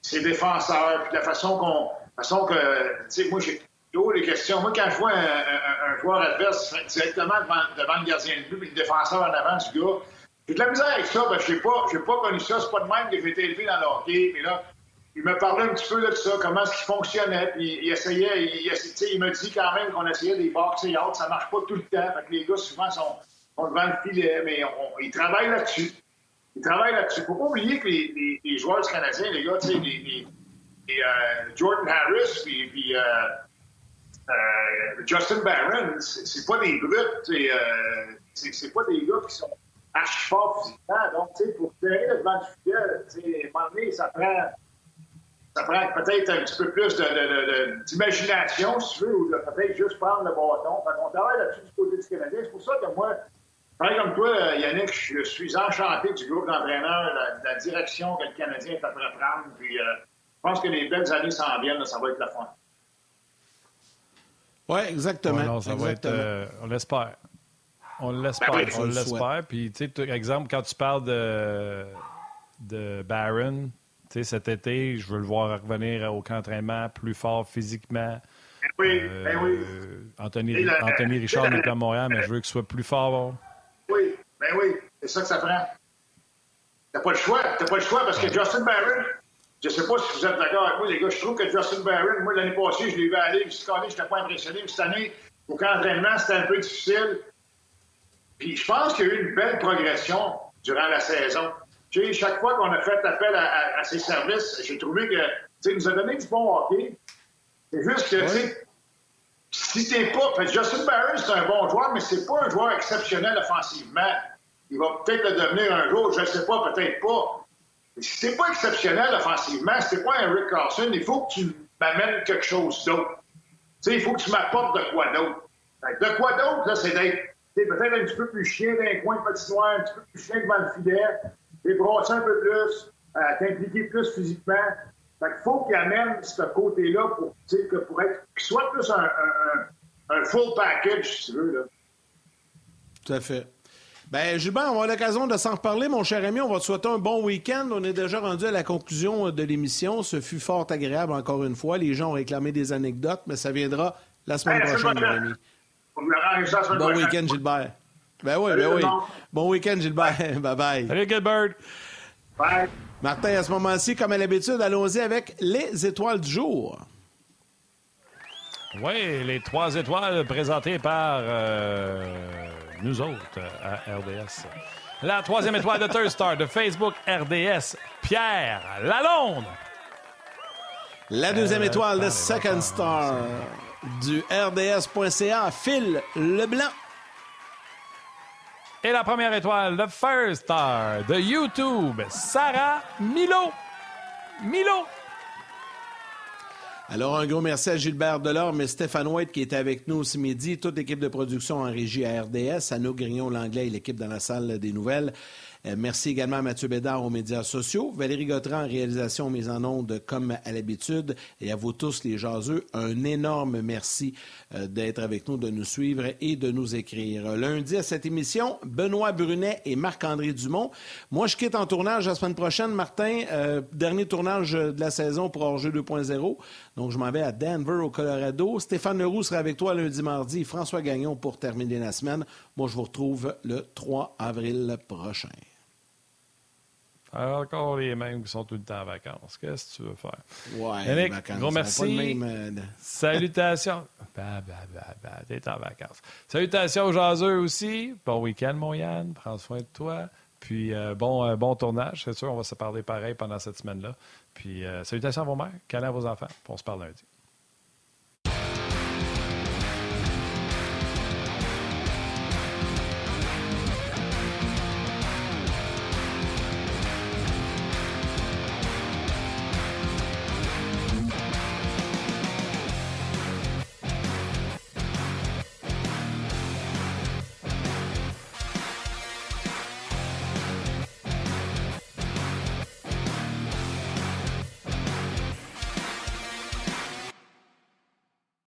ses défenseurs, puis de la façon qu'on. façon que, moi, j'ai les questions. Moi, quand je vois un, joueur adverse directement devant, le gardien de but et le défenseur en avant du gars, j'ai de la misère avec ça, parce que je pas, pas connu ça. C'est pas de même que j'ai été élevé dans le hockey. Mais là, il me parlait un petit peu de ça, comment est-ce qu'il fonctionnait. Puis il essayait, il, me dit quand même qu'on essayait des box et autres. Ça marche pas tout le temps. Que les gars, souvent, sont, devant le filet, mais ils travaillent là-dessus. Ils travaillent là-dessus. Faut pas oublier que les, joueurs du Canadien, les gars, tu sais, les, euh, Jordan Harris, puis, euh, Justin Barron, c'est pas des brutes, euh, c'est pas des gars qui sont archi forts physiquement. Donc, tu sais, pour tirer le devant du filet, à un moment donné, ça prend, ça prend peut-être un petit peu plus d'imagination, si tu veux, ou peut-être juste prendre le bâton. Fait on travaille là-dessus du côté du Canadien. C'est pour ça que moi, pareil comme toi, Yannick, je suis enchanté du groupe d'entraîneurs, de la, direction que le Canadien est à prendre. Puis, euh, je pense que les belles années s'en viennent, ça va être la fin. Oui, exactement. ça Va être, euh, on l'espère. On l'espère. Ben on l'espère. Puis, tu sais, exemple, quand tu parles de, de Barron, tu sais, cet été, je veux le voir revenir au camp d'entraînement plus fort physiquement. Ben oui, ben oui. Euh, Anthony, Anthony Richard n'est pas à Montréal, mais je veux qu'il soit plus fort. Oui, ben oui, c'est ça que ça prend. T'as pas le choix. T'as pas le choix parce que Justin Barron, je ne sais pas si vous êtes d'accord avec moi, les gars. Je trouve que Justin Barron, moi, l'année passée, je l'ai vu aller, je suis je n'étais pas impressionné. cette année, au camp d'entraînement, c'était un peu difficile. Puis je pense qu'il y a eu une belle progression durant la saison. Tu sais, chaque fois qu'on a fait appel à, ses services, j'ai trouvé que, tu sais, nous a donné du bon hockey. C'est juste que, tu sais, si t'es pas. Justin Barron, c'est un bon joueur, mais c'est pas un joueur exceptionnel offensivement. Il va peut-être le devenir un jour, je ne sais pas, peut-être pas. C'est pas exceptionnel offensivement, c'est pas un Rick Carlson, il faut que tu m'amènes quelque chose d'autre. Tu sais, il faut que tu m'apportes de quoi d'autre. De quoi d'autre, c'est d'être peut-être un petit peu plus chien dans les coins de patinoire, un petit peu plus chien devant le filet, brosser un peu plus, euh, t'impliquer plus physiquement. Fait qu'il faut qu'il amène ce côté-là pour, que être, qu'il soit plus un, un, un, full package, si tu veux. Là. Tout à fait. Ben, Gilbert, on va l'occasion de s'en reparler, mon cher ami. On va te souhaiter un bon week-end. On est déjà rendu à la conclusion de l'émission. Ce fut fort agréable, encore une fois. Les gens ont réclamé des anecdotes, mais ça viendra la semaine prochaine, mon ami. Bon week-end, Gilbert. Ben oui, ben oui. Bon week-end, Gilbert. Bye-bye. Salut, Gilbert. Bye. Martin, à ce moment-ci, comme à l'habitude, allons-y avec les étoiles du jour. Oui, les trois étoiles présentées par... Euh, nous autres à RDS. La troisième étoile de Third Star de Facebook RDS, Pierre Lalonde. La deuxième euh, étoile de Second Star du RDS.ca, Phil Leblanc. Et la première étoile de First Star de YouTube, Sarah Milo. Milo. Alors, un gros merci à Gilbert Delorme et Stéphane White qui était avec nous ce midi, toute l'équipe de production en régie à RDS, à nous Grignon Langlais et l'équipe dans la salle des nouvelles. Euh, merci également à Mathieu Bédard aux médias sociaux, Valérie Gautran en réalisation mise en ondes comme à l'habitude, et à vous tous les jaseux, un énorme merci euh, d'être avec nous, de nous suivre et de nous écrire. Lundi à cette émission, Benoît Brunet et Marc-André Dumont. Moi, je quitte en tournage la semaine prochaine, Martin, euh, dernier tournage de la saison pour Hors-jeu 2.0. Donc, je m'en vais à Denver, au Colorado. Stéphane Leroux sera avec toi lundi, mardi. François Gagnon pour terminer la semaine. Moi, je vous retrouve le 3 avril prochain. Encore les mêmes qui sont tout le temps en vacances. Qu'est-ce que tu veux faire? Ouais, Yannick, vacances. gros merci. Même, euh, Salutations. bah, bah, bah, bah, t'es en vacances. Salutations aux jaseux aussi. Bon week-end, mon Yann. Prends soin de toi. Puis euh, bon, euh, bon tournage. C'est sûr, on va se parler pareil pendant cette semaine-là. Puis salutations à vos mères, câlins à vos enfants. On se parle lundi.